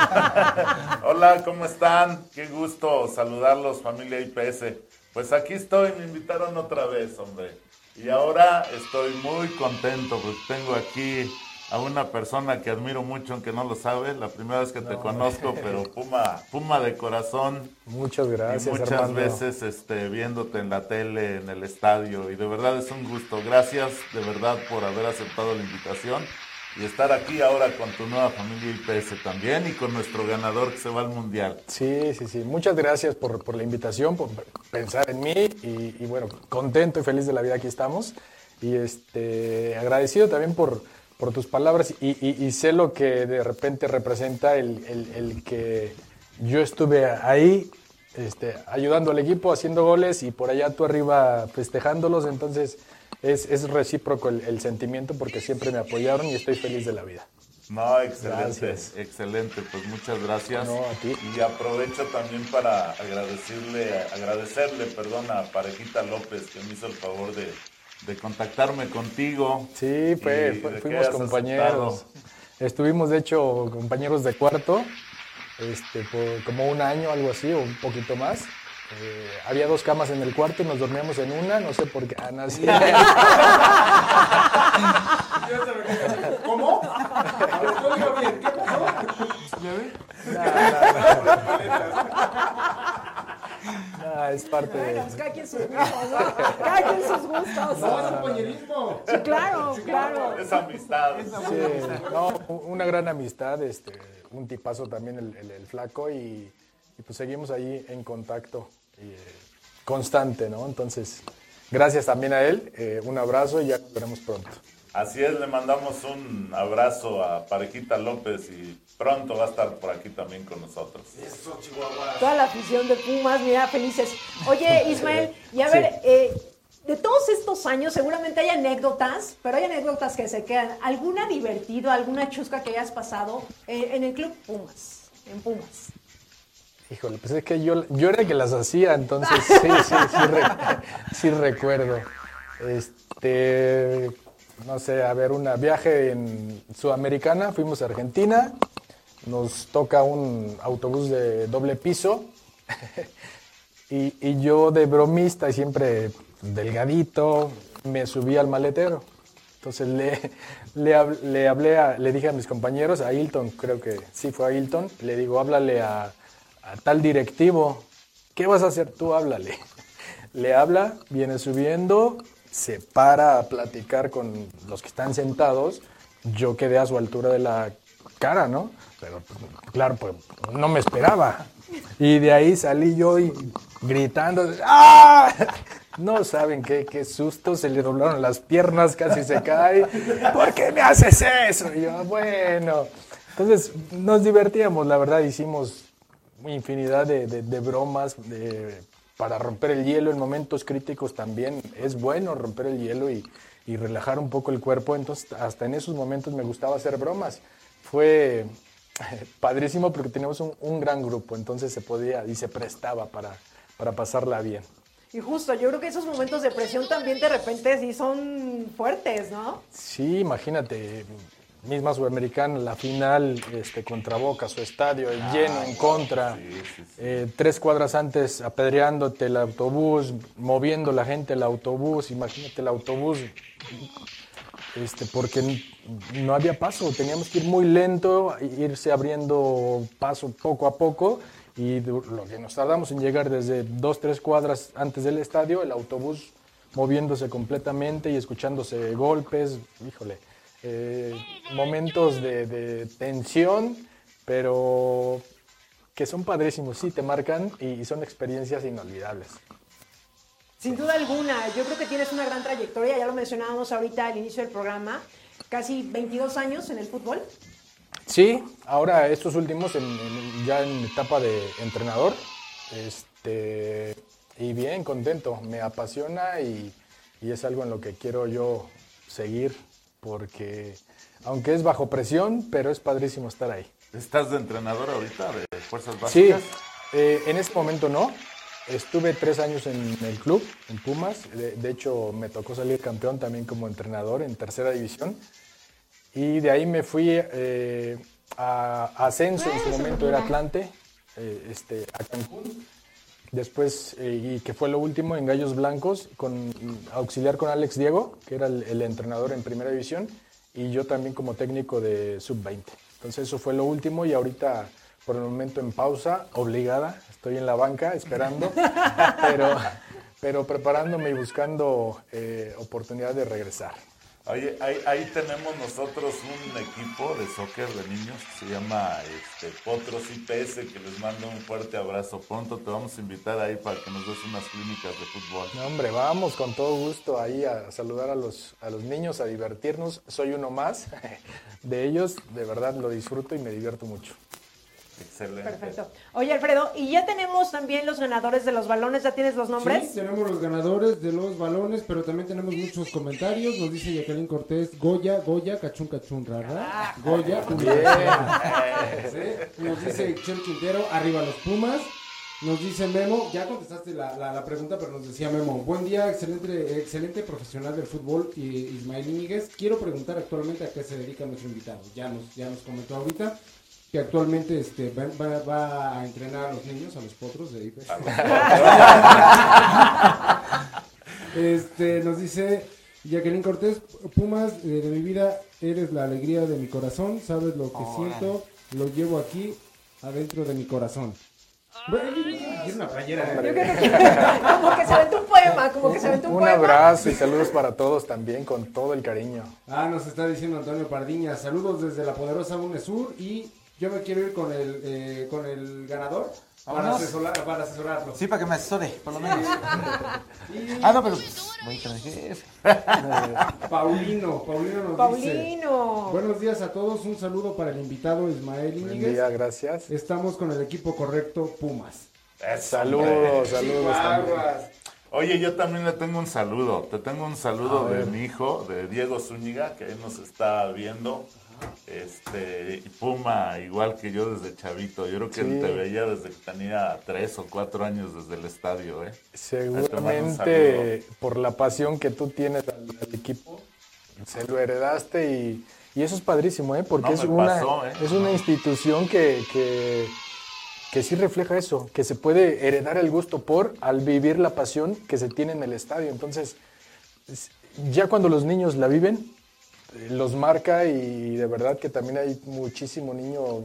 Hola, ¿cómo están? Qué gusto saludarlos, familia IPS. Pues aquí estoy, me invitaron otra vez, hombre. Y ahora estoy muy contento porque tengo aquí a una persona que admiro mucho, aunque no lo sabe, la primera vez que te conozco, pero Puma, Puma de corazón. Muchas gracias, y muchas Armando. veces este, viéndote en la tele, en el estadio, y de verdad es un gusto. Gracias de verdad por haber aceptado la invitación y estar aquí ahora con tu nueva familia IPS también y con nuestro ganador que se va al Mundial. Sí, sí, sí. Muchas gracias por, por la invitación, por pensar en mí y, y, bueno, contento y feliz de la vida aquí estamos. Y este, agradecido también por, por tus palabras y, y, y, sé lo que de repente representa el, el, el que yo estuve ahí este, ayudando al equipo, haciendo goles y por allá tú arriba festejándolos. Entonces es, es recíproco el, el, sentimiento porque siempre me apoyaron y estoy feliz de la vida. No, excelente, gracias. excelente, pues muchas gracias. No, a ti. Y aprovecho también para agradecerle, agradecerle, perdón, a Parejita López que me hizo el favor de, de contactarme contigo. Sí, fue, fue, fuimos compañeros. Aceptado. Estuvimos, de hecho, compañeros de cuarto, este, por como un año, algo así, o un poquito más. Eh, había dos camas en el cuarto y nos dormíamos en una, no sé por qué. Ah, no, sí. ¿Cómo? bien. ¿Qué pasó? ¿Ya ve? No, es parte de. Bueno, cada quien sus gustos, ¿no? Cada quien sus gustos. No, es compañerismo. Sí, claro, claro. Es amistad. Sí, no, una gran amistad, este, un tipazo también el, el, el flaco y, y, pues seguimos ahí en contacto eh, constante, ¿no? Entonces, gracias también a él, eh, un abrazo y ya nos veremos pronto. Así es, le mandamos un abrazo a Parejita López y pronto va a estar por aquí también con nosotros. Eso, Chihuahua. Toda la afición de Pumas, mira, felices. Oye, Ismael, y a ver, eh, de todos estos años seguramente hay anécdotas, pero hay anécdotas que se quedan. ¿Alguna divertido, alguna chusca que hayas pasado en el club Pumas, en Pumas? Híjole, pues es que yo, yo era el que las hacía, entonces sí, sí, sí, sí recuerdo. Este, no sé, a ver, un viaje en Sudamericana, fuimos a Argentina, nos toca un autobús de doble piso y, y, yo de bromista, siempre delgadito, me subí al maletero. Entonces le, le, le hablé, a, le dije a mis compañeros, a Hilton, creo que sí fue a Hilton, le digo, háblale a, a tal directivo, ¿qué vas a hacer tú? Háblale. Le habla, viene subiendo, se para a platicar con los que están sentados, yo quedé a su altura de la cara, ¿no? Pero claro, pues no me esperaba. Y de ahí salí yo y gritando, ¡ah! No saben qué, qué susto, se le doblaron las piernas, casi se cae. ¿Por qué me haces eso? Y yo, bueno. Entonces nos divertíamos, la verdad, hicimos infinidad de, de, de bromas de, para romper el hielo en momentos críticos también. Es bueno romper el hielo y, y, relajar un poco el cuerpo. Entonces, hasta en esos momentos me gustaba hacer bromas. Fue padrísimo porque teníamos un, un gran grupo, entonces se podía y se prestaba para, para pasarla bien. Y justo, yo creo que esos momentos de presión también de repente sí son fuertes, ¿no? Sí, imagínate, misma Sudamericana, la final este, contra Boca, su estadio ah, lleno en contra, sí, sí, sí. Eh, tres cuadras antes apedreándote el autobús, moviendo la gente el autobús, imagínate el autobús, este, porque no había paso, teníamos que ir muy lento, irse abriendo paso poco a poco y lo que nos tardamos en llegar desde dos, tres cuadras antes del estadio, el autobús moviéndose completamente y escuchándose golpes, híjole eh, momentos de, de, tensión, pero que son padrísimos, sí, te marcan y, son experiencias inolvidables. Sin duda alguna, yo creo que tienes una gran trayectoria, ya lo mencionábamos ahorita al inicio del programa, casi 22 años en el fútbol. Sí, ahora estos últimos en, en, ya en etapa de entrenador, este, y bien contento, me apasiona y, y es algo en lo que quiero yo seguir porque aunque es bajo presión, pero es padrísimo estar ahí. ¿Estás de entrenador ahorita de Fuerzas Sí, Básicas? eh, en este momento no. Estuve tres años en el club, en Pumas. De, de hecho, me tocó salir campeón también como entrenador en tercera división. Y de ahí me fui eh, a a Ascenso, en su momento era Atlante, eh, este, a Cancún. Después, eh, y que fue lo último, en Gallos Blancos, con auxiliar con Alex Diego, que era el, el entrenador en primera división, y yo también como técnico de sub-20. Entonces eso fue lo último y ahorita, por el momento en pausa, obligada, estoy en la banca esperando, pero, pero preparándome y buscando eh, oportunidad de regresar. Oye, ahí, ahí tenemos nosotros un equipo de soccer de niños que se llama este, Potros IPS, que les mando un fuerte abrazo. Pronto te vamos a invitar ahí para que nos des unas clínicas de fútbol. No, hombre, vamos con todo gusto ahí a saludar a los, a los niños, a divertirnos. Soy uno más de ellos, de verdad lo disfruto y me divierto mucho. Excelente. Perfecto. Oye, Alfredo, y ya tenemos también los ganadores de los balones, ¿ya tienes los nombres? Sí, tenemos los ganadores de los balones, pero también tenemos muchos comentarios. Nos dice Jacqueline Cortés, Goya, Goya, cachun, cachun, rara. Goya, Sí. Nos dice Chel Quintero, arriba los Pumas. Nos dice Memo, ya contestaste la, la- la pregunta, pero nos decía Memo, buen día, excelente, excelente profesional del fútbol, y- Ismael Íñiguez. Quiero preguntar actualmente a qué se dedica nuestro invitado. Ya nos, ya nos comentó ahorita que actualmente este, va, va- va a entrenar a los niños, a los potros de IPES. Este, nos dice Jacqueline Cortés, Pumas, eh, de mi vida, eres la alegría de mi corazón, sabes lo que siento, lo llevo aquí, adentro de mi corazón. Quiero una playera. Yo creo que como que se aventó un poema, como que se aventó un, Un poema. abrazo y saludos para todos también, con todo el cariño. Ah, nos está diciendo Antonio Pardiña, saludos desde la poderosa UNESUR y yo me quiero ir con el, eh, con el ganador para, asesorar- para asesorarlo. Sí, para que me asesore, por lo menos. ah, no, pero voy con el jefe. Paulino, Paulino nos dice. Paulino. Buenos días a todos, un saludo para el invitado Ismael Buen día, gracias. Estamos con el equipo correcto Pumas. Hombre. Saludos, saludos. Oye, yo también le tengo un saludo. Te tengo un saludo de mi hijo, de Diego Zúñiga, que ahí nos está viendo. Este, y Puma, igual que yo desde chavito. Yo creo que Sí. te veía desde que tenía tres o cuatro años desde el estadio, ¿eh? Seguramente por la pasión que tú tienes al, al equipo, se lo heredaste y, y eso es padrísimo, ¿eh? porque No, es, una, pasó, ¿eh? es una institución que, que, que sí refleja eso, que se puede heredar el gusto por al vivir la pasión que se tiene en el estadio. Entonces, es- ya cuando los niños la viven, los marca y de verdad que también hay muchísimo niño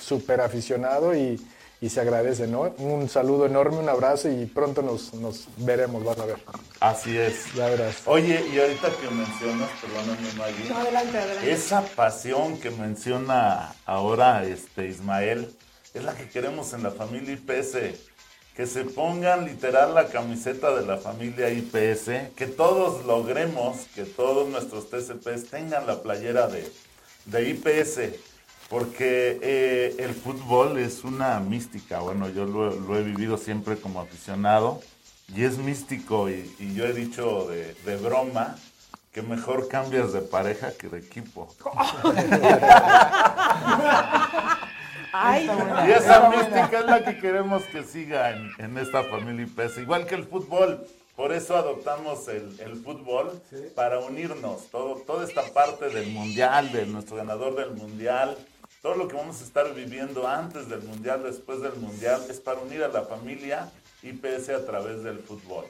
súper aficionado y, y se agradece, ¿no? Un saludo enorme, un abrazo y pronto nos, nos veremos, vas a ver. Así es. Ya verás. Oye, y ahorita que mencionas, perdóname Maggie, No, adelante, adelante. esa pasión que menciona ahora este Ismael es la que queremos en la familia IPS. Que se pongan literal la camiseta de la familia IPS, que todos logremos, que todos nuestros TCPs tengan la playera de, de IPS, porque eh, el fútbol es una mística. Bueno, yo lo, he vivido siempre como aficionado y es místico y, yo he dicho de broma que mejor cambias de pareja que de equipo. Ay, Y esa mística es la que queremos que siga en, en esta familia IPS, igual que el fútbol. Por eso adoptamos el, el fútbol para unirnos. Todo, toda esta parte del mundial, de nuestro ganador del mundial, todo lo que vamos a estar viviendo antes del mundial, después del mundial, es para unir a la familia IPS a través del fútbol.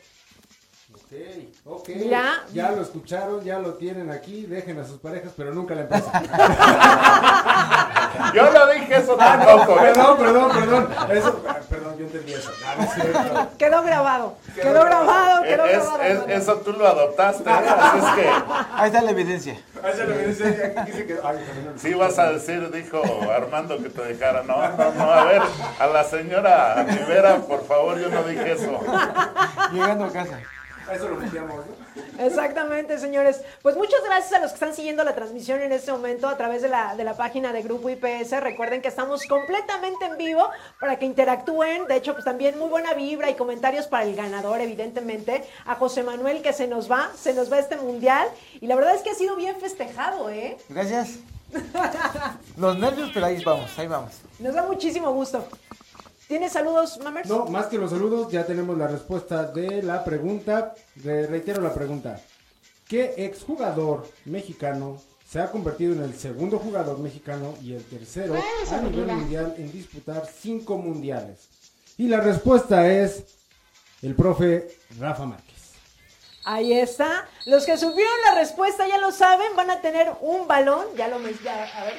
Ok, ok. Ya. Ya lo escucharon, ya lo tienen aquí. Dejen a sus parejas, pero nunca la empresa. Yo no dije eso tampoco. ¿eh? perdón, perdón, perdón. Eso, ah, perdón, yo entendí eso. No, cierto. quedó grabado. Quedó grabado, quedó Es- grabado. es- eso tú lo adoptaste, ¿eh? así es que Ahí está la evidencia. Ah, ya lo que dice, aquí ay, sí vas a decir, dijo Armando que te dejara. No, no, no, a ver, a la señora Rivera, por favor, yo no dije eso. Llegando a casa. Eso lo limpiamos, ¿no? Exactamente, señores. Pues muchas gracias a los que están siguiendo la transmisión en este momento a través de la, de la página de Grupo IPS. Recuerden que estamos completamente en vivo para que interactúen. De hecho, pues también muy buena vibra y comentarios para el ganador, evidentemente. A José Manuel que se nos va, se nos va este mundial. Y la verdad es que ha sido bien festejado, ¿eh? Gracias. Los nervios, pero ahí vamos, ahí vamos. Nos da muchísimo gusto. ¿Tienes saludos, Mamers? No, más que los saludos, ya tenemos la respuesta de la pregunta. Re- reitero la pregunta. ¿Qué exjugador mexicano se ha convertido en el segundo jugador mexicano y el tercero a nivel mundial en disputar cinco mundiales? Y la respuesta es el profe Rafa Márquez. Ahí está. Los que supieron la respuesta ya lo saben, van a tener un balón. Ya lo me... ya. A ver,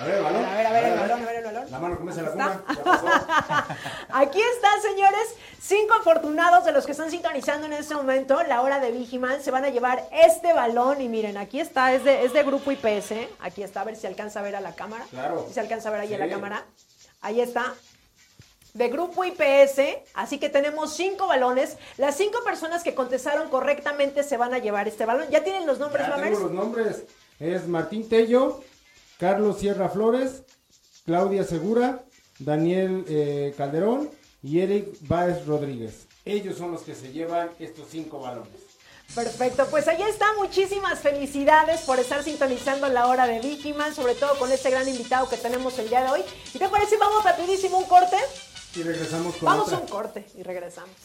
a ver, el balón. A ver, a ver, el balón, a ver el balón. La mano comienza la cuna. Aquí están, señores, cinco afortunados de los que están sintonizando en este momento la hora de Vigiman. Se van a llevar este balón y miren, aquí está, es de, es de Grupo IPS. ¿eh? Aquí está, a ver si alcanza a ver a la cámara. Claro. Si se alcanza a ver ahí a la cámara. Ahí está. De Grupo IPS, así que tenemos cinco balones. Las cinco personas que contestaron correctamente se van a llevar este balón. ¿Ya tienen los nombres, Ya tengo los nombres. Es Martín Tello, Carlos Sierra Flores, Claudia Segura, Daniel eh, Calderón y Eric Báez Rodríguez. Ellos son los que se llevan estos cinco balones. Perfecto, pues ahí está. Muchísimas felicidades por estar sintonizando la hora de Vigiman, sobre todo con este gran invitado que tenemos el día de hoy. ¿Y te parece? Vamos rapidísimo un corte. Y regresamos con Vamos otra. a un corte y regresamos.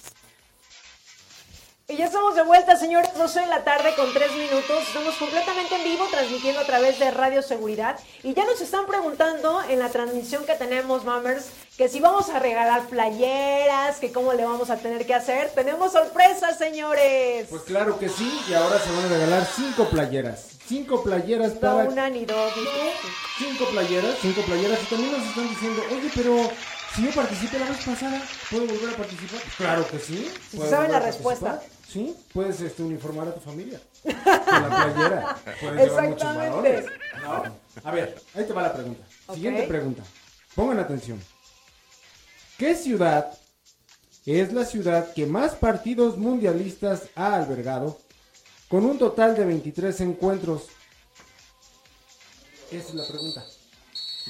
Y ya estamos de vuelta, señores, 12 de la tarde con 3 minutos. Estamos completamente en vivo, transmitiendo a través de Radio Seguridad. Y ya nos están preguntando en la transmisión que tenemos, Mammers, que si vamos a regalar playeras, que cómo le vamos a tener que hacer. Tenemos sorpresas, señores. Pues claro que sí, y ahora se van a regalar cinco playeras. Cinco playeras No para... una ni dos. ni. Cinco playeras, cinco playeras. Y también nos están diciendo, oye, pero si yo participé la vez pasada, ¿puedo volver a participar? Claro que sí. Si saben la respuesta. participar. Sí, puedes este, uniformar a tu familia con la playera. Puedes llevar muchos Exactamente. ¿no? A ver, ahí te va la pregunta. Siguiente pregunta. Pongan atención. ¿Qué ciudad es la ciudad que más partidos mundialistas ha albergado con un total de 23 encuentros? Esa es la pregunta.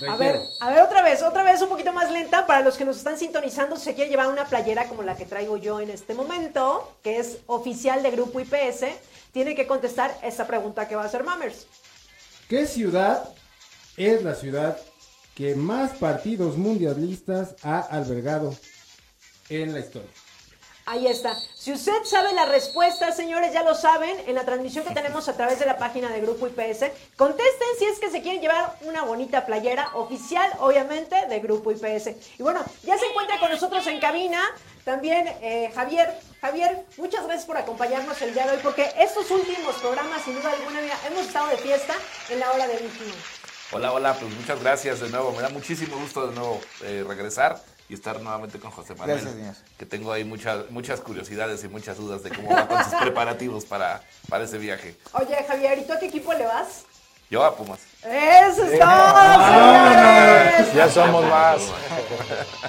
A ver, a ver otra vez, otra vez un poquito más lenta para los que nos están sintonizando. Si se quiere llevar una playera como la que traigo yo en este momento, que es oficial de Grupo IPS, tiene que contestar esta pregunta que va a hacer Mammers. ¿Qué ciudad es la ciudad que más partidos mundialistas ha albergado en la historia? Ahí está. Si usted sabe la respuesta, señores, ya lo saben, en la transmisión que tenemos a través de la página de Grupo IPS, contesten si es que se quieren llevar una bonita playera oficial, obviamente, de Grupo IPS. Y bueno, ya se encuentra con nosotros en cabina también eh, Javier. Javier, muchas gracias por acompañarnos el día de hoy, porque estos últimos programas, sin duda alguna, mira, hemos estado de fiesta en la hora de víctima. Hola, hola, pues muchas gracias de nuevo. Me da muchísimo gusto de nuevo eh, regresar y estar nuevamente con José Manuel. Gracias, señor. Que tengo ahí muchas, muchas curiosidades y muchas dudas de cómo va con sus preparativos para, para ese viaje. Oye, Javier, ¿y tú a qué equipo le vas? Yo a Pumas. ¡Eso es todo, señores! Ya somos más.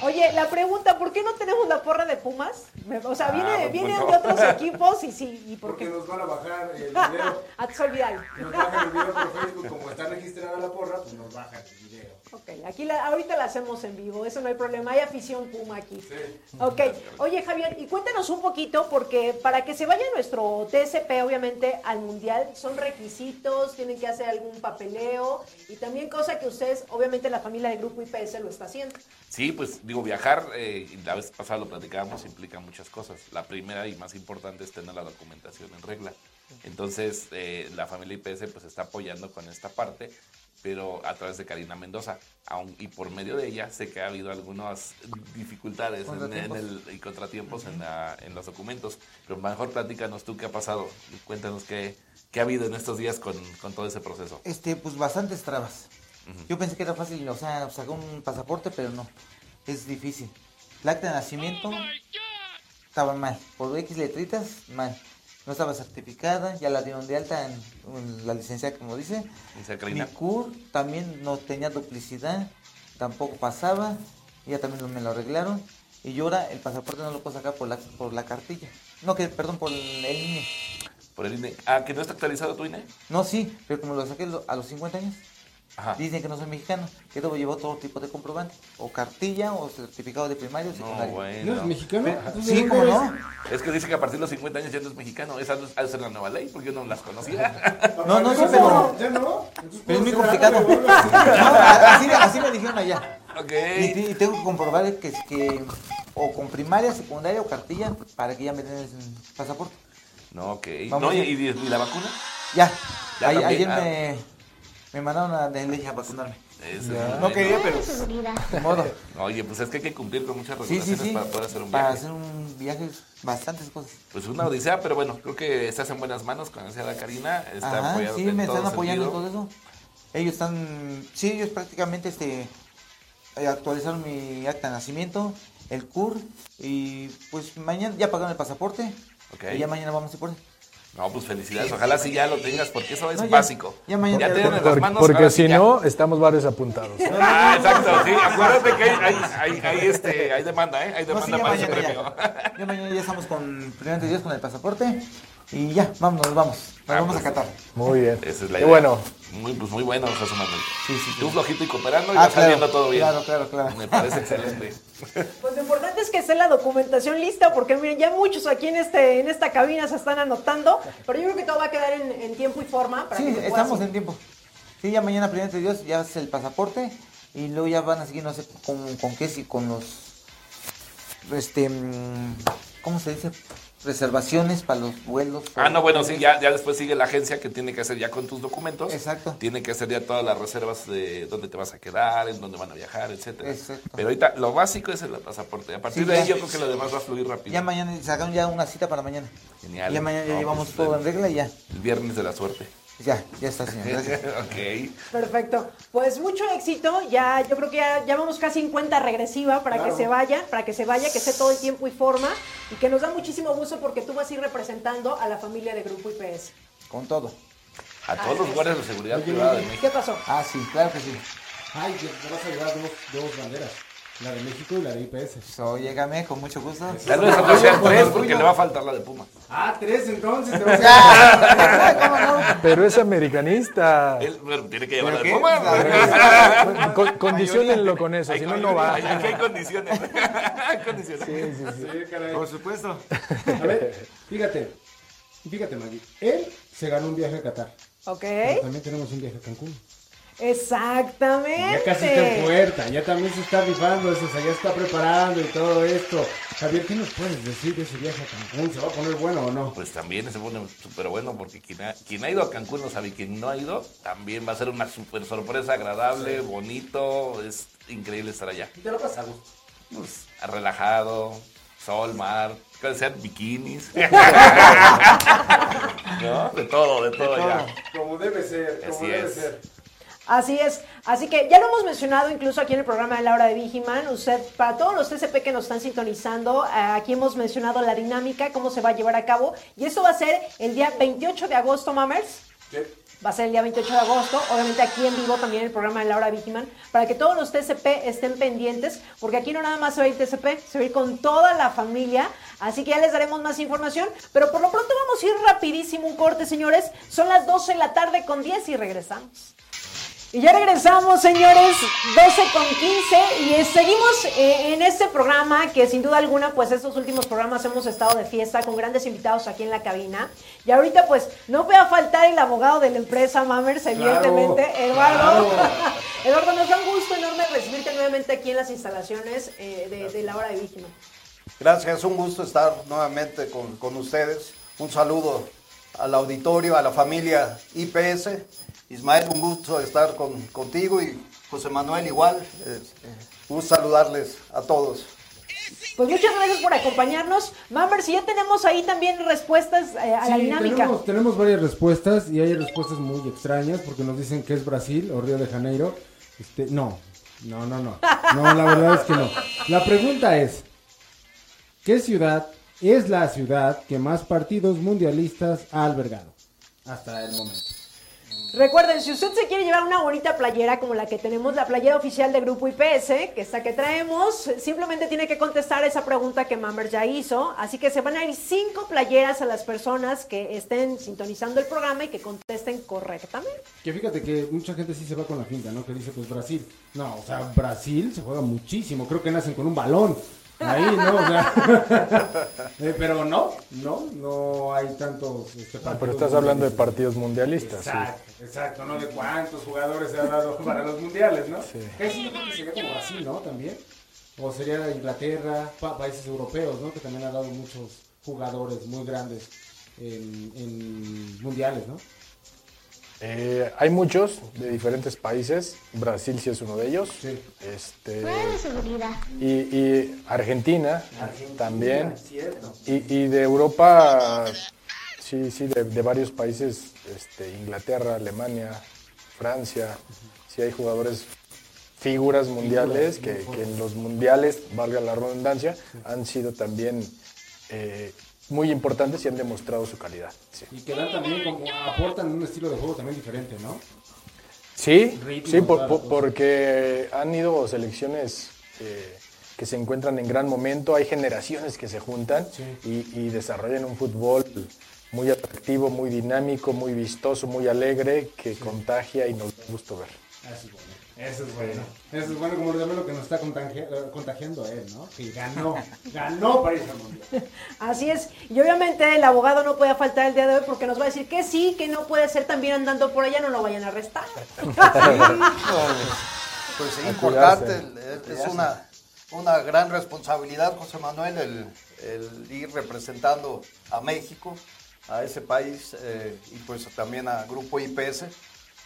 Oye, la pregunta, ¿por qué no tenemos la porra de Pumas? O sea, viene, Ah, pues, vienen bueno. de otros equipos y sí, ¿y por Porque qué? nos van a bajar el video. Ah, te olvidalo. Nos bajan el video por Facebook. Como está registrada la porra, pues nos bajan el video. Ok, aquí la, ahorita la hacemos en vivo, eso no hay problema, hay afición Puma aquí. Ok, oye Javier, y cuéntanos un poquito, porque para que se vaya nuestro TSP, obviamente, al Mundial, son requisitos, tienen que hacer algún papeleo, y también cosa que ustedes, obviamente la familia del Grupo IPS lo está haciendo. Sí, pues digo, viajar, eh, la vez pasada lo platicábamos, implica muchas cosas. La primera y más importante es tener la documentación en regla. Entonces, eh, la familia IPS pues está apoyando con esta parte, pero a través de Karina Mendoza. Aun, y por medio de ella sé que ha habido algunas dificultades en, en el, y contratiempos en, la- en los documentos. Pero mejor platícanos tú qué ha pasado. Cuéntanos qué, qué ha habido en estos días con, con todo ese proceso. Este, pues bastantes trabas. Yo pensé que era fácil, o sea, sacar un pasaporte, pero no. Es difícil. El acta de nacimiento estaba mal. Por X letritas, mal. No estaba certificada, ya la dieron de alta en, en la licencia, como dice. Mi. CUR también no tenía duplicidad, tampoco pasaba, ya también me lo arreglaron. Y yo ahora el pasaporte no lo puedo sacar por la, por la cartilla. No, que, perdón, por el INE. Por el INE. Ah, ¿que no está actualizado tu INE? No, sí, pero como lo saqué a los 50 años, Ajá. dicen que no soy mexicano, que debo llevar todo tipo de comprobante, o cartilla, o certificado de primario, o No, secundario. ¿No bueno. eres mexicano? Pero- Entonces, sí, ¿de como dónde no. Es que dice que a partir de los 50 años ya no es mexicano. Esa ha de ser la nueva ley, porque yo no las conocía. No, no, sí, pero, ¿Ya no? Pero es muy ¿puedo ser complicado. así? No, así, así me dijeron allá. ok. Y, te- y tengo que comprobar que, que o con primaria, secundaria o cartilla para que ya me den el pasaporte. No, ok. No, ¿y, y- y la vacuna? Ya, Ya ayer ah. me, me mandaron a ley a vacunarme. Ese, No quería, pero de modo. Oye, pues es que hay que cumplir con muchas Sí, sí, regulaciones sí. para poder hacer un Para viaje. hacer un viaje, bastantes cosas. Pues una odisea, pero bueno, creo que estás en buenas manos con la señora Karina. Está Ajá, apoyándote sí, en me todo están apoyando en todo eso. Ellos están, sí, ellos prácticamente este, eh, actualizaron mi acta de nacimiento, el CUR, y pues mañana ya pagaron el pasaporte. Ok. Y ya mañana vamos a ir por él. No, pues felicidades. Ojalá sí ya lo tengas, porque eso es No, ya- básico. ya mañana- ya tienen en las Por- manos. porque si ya. no, estamos varios apuntados. Ah, exacto, sí. Acuérdate que hay, hay, hay, hay, este, hay demanda, ¿eh? Hay No, sí, demanda ya para ese mañana premio. ya. Ya mañana ya estamos con, primero Dios, con el pasaporte. Y ya, vámonos, nos vamos. Nos Ah, vamos pues, a Qatar. Muy bien. Esa es la idea. bueno. Muy, pues muy bueno, José Manuel. Sí, sí, sí. Tú flojito y cooperando y Ah, va saliendo todo bien. Claro, claro, claro. Me parece excelente. Pues lo importante es que esté la documentación lista, porque miren, ya muchos aquí en este en esta cabina se están anotando, pero yo creo que todo va a quedar en, en tiempo y forma para Sí, que estamos en tiempo. Sí, ya mañana, primero de Dios, ya hace el pasaporte. Y luego ya van a seguir, no sé con, con qué, si con los. Este. mm, ¿Cómo se dice? Reservaciones para los vuelos. Ah, no, bueno, sí, ya, ya después sigue la agencia que tiene que hacer ya con tus documentos. Exacto. Tiene que hacer ya todas las reservas de dónde te vas a quedar, en dónde van a viajar, etcétera. Exacto. Pero ahorita lo básico es el pasaporte. A partir Sí, de ahí ya. yo creo que lo demás va a fluir rápido. Ya mañana, sacaron ya una cita para mañana. Genial. Ya mañana ya llevamos pues, todo en regla y ya. El viernes de la suerte. Ya, ya está, señor. Gracias. ok. Perfecto. Pues mucho éxito. Ya, yo creo que ya, ya vamos casi en cuenta regresiva para que se vaya, para que se vaya, que esté todo el tiempo y forma. Y que nos da muchísimo gusto porque tú vas a ir representando a la familia de Grupo IPS. Con todo. A todos los guardias de seguridad privada de México. ¿Qué pasó? Ah, sí, claro que sí. Ay, te te vas a llevar dos, dos banderas. La de México y la de IPS. So, llégame con mucho gusto. No sean tres porque le va a faltar la de Puma. Ah, tres entonces. Te vas a... ¿Cómo no? Pero es americanista. Él bueno, tiene que llevar? Puma. Con- condiciónenlo con eso, si no, no va. Aquí hay condiciones. Hay condiciones. Sí, caray. Por supuesto. A ver, fíjate. Fíjate, Maggie. Él se ganó un viaje a Qatar. ¿Ok? Pero también tenemos un viaje a Cancún. Exactamente. Ya casi está en puerta, ya también se está rifando, eso, o sea, ya está preparando y todo esto. Javier, ¿qué nos puedes decir de ese viaje a Cancún? ¿Se va a poner bueno o no? Pues también se pone súper bueno porque quien ha, quien ha ido a Cancún no sabe, y quien no ha ido también va a ser una súper sorpresa, agradable, bonito, es increíble estar allá. Te lo pasamos. Pues, relajado, sol, mar, pueden ser bikinis. ¿No? De todo, de todo allá. Como debe ser, como Así debe es. ser. Así es. Así que ya lo hemos mencionado incluso aquí en el programa de la hora de Vigiman. Usted, para todos los TCP que nos están sintonizando, eh, aquí hemos mencionado la dinámica, cómo se va a llevar a cabo. Y esto va a ser el día 28 de agosto, Mamers. Va a ser el día 28 de agosto, obviamente aquí en vivo también el programa de Laura Vigiman, para que todos los TCP estén pendientes, porque aquí no nada más se va a ir TCP, se va a ir con toda la familia, así que ya les daremos más información, pero por lo pronto vamos a ir rapidísimo un corte, señores, son las 12 de la tarde con 10 y regresamos. Y ya regresamos, señores, 12 con 15 y eh, seguimos eh, en este programa que sin duda alguna, pues estos últimos programas hemos estado de fiesta con grandes invitados aquí en la cabina. Y ahorita pues no puede faltar el abogado de la empresa Mammers, evidentemente, Eduardo. Eduardo, nos da un gusto enorme recibirte nuevamente aquí en las instalaciones eh, de, de la hora de víctima. Gracias, es un gusto estar nuevamente con, con ustedes. Un saludo al auditorio, a la familia IPS. Ismael, un gusto estar con, contigo y José Manuel igual. Este, gusto saludarles a todos. Pues muchas gracias por acompañarnos. Mammers, y ya tenemos ahí también respuestas eh, a la dinámica. Tenemos, tenemos varias respuestas y hay respuestas muy extrañas porque nos dicen que es Brasil o Río de Janeiro. Este, no, no, no, no. No, la verdad es que no. La pregunta es, ¿qué ciudad es la ciudad que más partidos mundialistas ha albergado hasta el momento? Recuerden, si usted se quiere llevar una bonita playera como la que tenemos, la playera oficial de Grupo IPS, que esta que traemos, simplemente tiene que contestar esa pregunta que Mammer ya hizo. Así que se van a ir cinco playeras a las personas que estén sintonizando el programa y que contesten correctamente. Que fíjate que mucha gente sí se va con la finta, ¿no? Que dice, pues Brasil. No, o sea, Brasil se juega muchísimo. Creo que nacen con un balón. Ahí, ¿no? O sea, eh, pero no, no, no hay tantos este, partidos pero estás hablando de partidos mundialistas. sí. Exacto, exacto, ¿no? De cuántos jugadores se ha dado para los mundiales, ¿no? Sí. Eso yo creo que sería como Brasil, ¿no? También. O sería Inglaterra, pa- países europeos, ¿no? Que también ha dado muchos jugadores muy grandes en, en mundiales, ¿no? Eh, hay muchos de diferentes países. Brasil sí es uno de ellos. Sí. Este, y, y Argentina, también. Y, y de Europa, sí, sí, de, de varios países, este, Inglaterra, Alemania, Francia, sí hay jugadores, figuras mundiales que, que en los mundiales, valga la redundancia, han sido también eh, muy importantes y han demostrado su calidad. Sí, Y que dan también como, aportan un estilo de juego también diferente, ¿no? sí, Ritmo, sí, por- cosa. porque han ido selecciones eh, que se encuentran en gran momento, hay generaciones que se juntan Sí. y, y desarrollan un fútbol muy atractivo, muy dinámico, muy vistoso, muy alegre, que contagia y nos da gusto ver. Es bueno. Eso es bueno. Eso es bueno como lo que nos está eh, contagiando a él, ¿no? Que ganó, ganó para irse al mundial. Así es. Y obviamente el abogado no puede faltar el día de hoy porque nos va a decir que sí, que no puede ser también andando por allá, no lo vayan a arrestar. Pues es A importante, el- es una, una gran responsabilidad, José Manuel, el, el ir representando a México, a ese país eh, y pues también a Grupo IPS.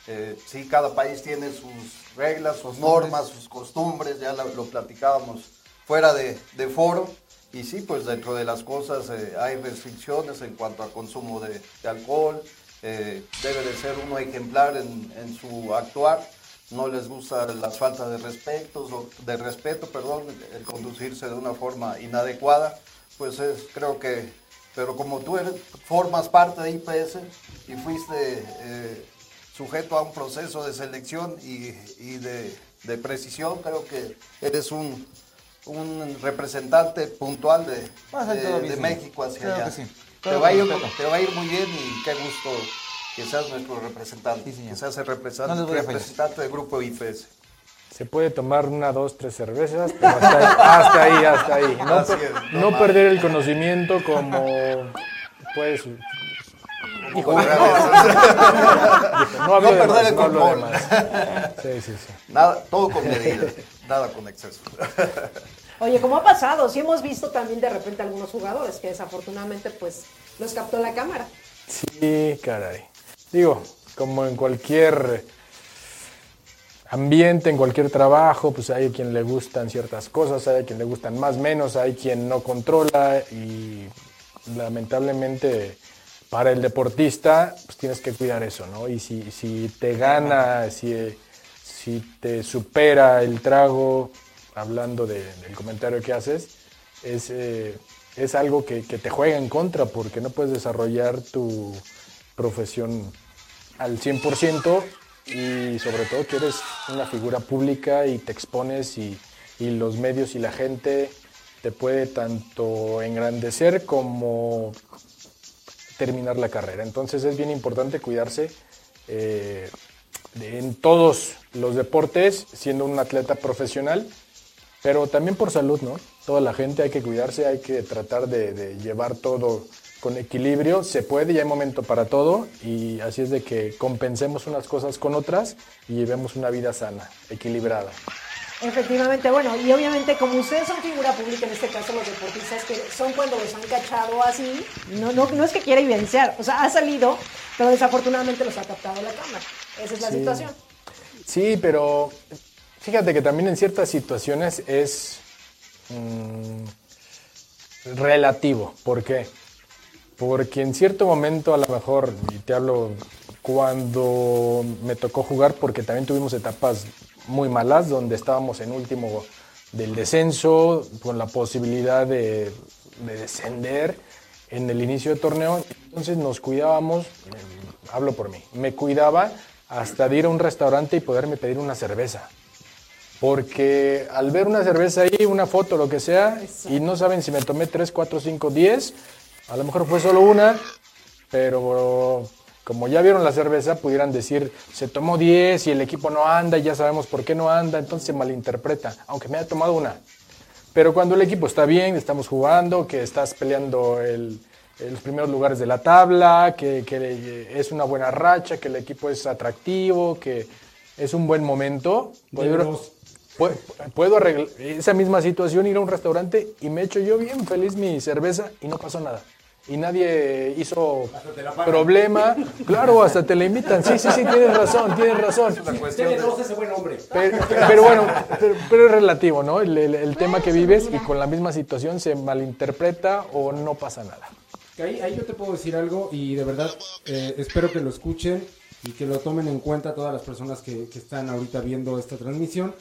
Eh, sí, cada país tiene sus reglas, sus normas, sus costumbres, ya lo, lo platicábamos fuera de, de foro. Y sí, pues dentro de las cosas eh, hay restricciones en cuanto al consumo de, de alcohol, eh, debe de ser uno ejemplar en, en su actuar. No les gusta las faltas de respeto, o- de respeto, perdón, el conducirse de una forma inadecuada, pues es, creo que, pero como tú eres, formas parte de IPS y fuiste eh, sujeto a un proceso de selección y, y de, de precisión, creo que eres un, un representante puntual de, México hacia allá. sí. Te, va a ir, con respeto. te va a ir muy bien y qué gusto que seas nuestro representante, Sí, que seas el representante, No del grupo IPS. Se puede tomar una, dos, tres cervezas, pero hasta ahí, hasta ahí. hasta ahí. No, perder el conocimiento como, pues, no No de perder el no control. más. Sí, sí, sí. Nada, todo con medida, nada con exceso. Oye, como ha pasado, sí hemos visto también de repente algunos jugadores que desafortunadamente pues los captó la cámara. Sí, caray. Digo, como en cualquier ambiente, en cualquier trabajo, pues hay quien le gustan ciertas cosas, hay quien le gustan más, menos, hay quien no controla y lamentablemente para el deportista pues tienes que cuidar eso, ¿no? Y si, si te gana, si, si te supera el trago, hablando de- del comentario que haces, es, eh, es algo que, que te juega en contra porque no puedes desarrollar tu profesión al 100% y sobre todo que eres una figura pública y te expones y, y los medios y la gente te puede tanto engrandecer como terminar la carrera. Entonces es bien importante cuidarse eh, en todos los deportes, siendo un atleta profesional, pero también por salud, ¿no? Toda la gente hay que cuidarse, hay que tratar de, de llevar todo con equilibrio. Se puede, ya hay momento para todo y así es de que compensemos unas cosas con otras y llevemos una vida sana, equilibrada. Efectivamente, bueno, y obviamente como ustedes son figura pública, en este caso los deportistas, que son cuando los han cachado así, no, no, no es que quiera evidenciar, o sea, ha salido, pero desafortunadamente los ha captado la cámara. Esa es la Sí. situación. Sí, pero fíjate que también en ciertas situaciones es mm, relativo. ¿Por qué? Porque en cierto momento a lo mejor, y te hablo cuando me tocó jugar, porque también tuvimos etapas muy malas, donde estábamos en último del descenso, con la posibilidad de, de descender en el inicio del torneo. Entonces nos cuidábamos, eh, hablo por mí, me cuidaba hasta de ir a un restaurante y poderme pedir una cerveza. Porque al ver una cerveza ahí, una foto, lo que sea, y no saben si me tomé 3, 4, 5, 10, a lo mejor fue solo una, pero como ya vieron la cerveza, pudieran decir, se tomó 10 y el equipo no anda y ya sabemos por qué no anda, entonces se malinterpreta, aunque me haya tomado una. Pero cuando el equipo está bien, estamos jugando, que estás peleando el, los primeros lugares de la tabla, que, que, es una buena racha, que el equipo es atractivo, que es un buen momento, puedo, puedo, puedo arreglar esa misma situación, ir a un restaurante y me echo yo bien feliz mi cerveza y no pasó nada y nadie hizo problema. Claro, hasta te la invitan. Sí, sí, sí, tienes razón, tienes razón. ese buen hombre. Pero, pero bueno, pero, pero, es relativo, ¿no? El, el, el, tema que vives y con la misma situación se malinterpreta o no pasa nada. Ahí, ahí yo te puedo decir algo y de verdad eh, espero que lo escuchen y que lo tomen en cuenta todas las personas que, que están ahorita viendo esta transmisión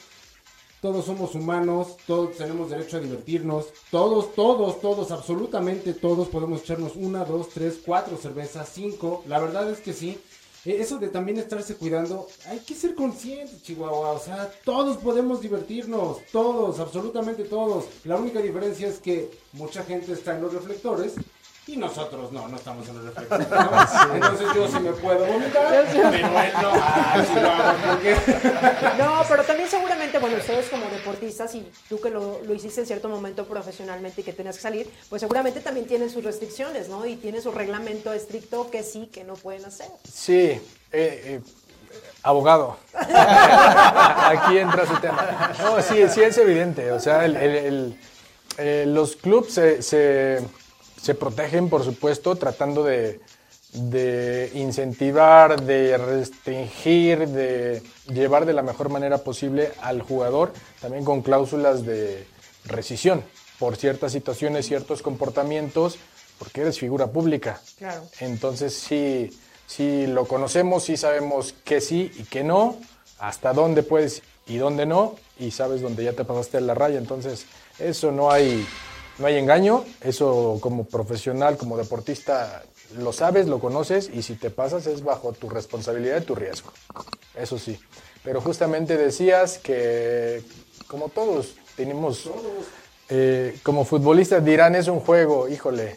todos somos humanos, todos tenemos derecho a divertirnos, todos, todos, todos, absolutamente todos podemos echarnos una, dos, tres, cuatro cervezas, cinco, la verdad es que sí. Eh, eso de también estarse cuidando, hay que ser conscientes, Chihuahua, o sea, todos podemos divertirnos, todos, absolutamente todos. La única diferencia es que mucha gente está en los reflectores y nosotros no, no estamos en el reflector. ¿no? Entonces yo sí me puedo vomitar, pero él no. Ah, no, pero también seguramente, bueno, ustedes como deportistas y tú que lo, lo, hiciste en cierto momento profesionalmente y que tenías que salir, pues seguramente también tienen sus restricciones, ¿no? Y tienen su reglamento estricto que sí, que no pueden hacer. Sí, eh, eh, abogado. Aquí entra su tema. No, sí, sí es evidente. O sea, el, el, el, eh, los clubes se, se se protegen, por supuesto, tratando de, de, incentivar, de restringir, de llevar de la mejor manera posible al jugador, también con cláusulas de rescisión por ciertas situaciones, ciertos comportamientos, porque eres figura pública. Claro. Entonces sí, sí lo conocemos, sí sabemos que sí y que no, hasta dónde puedes y dónde no, y sabes dónde ya te pasaste la raya. Entonces, eso no hay no hay engaño, eso como profesional, como deportista, lo sabes, lo conoces y si te pasas es bajo tu responsabilidad y tu riesgo. Eso sí. Pero justamente decías que, como todos tenemos, eh, como futbolistas dirán es un juego, híjole,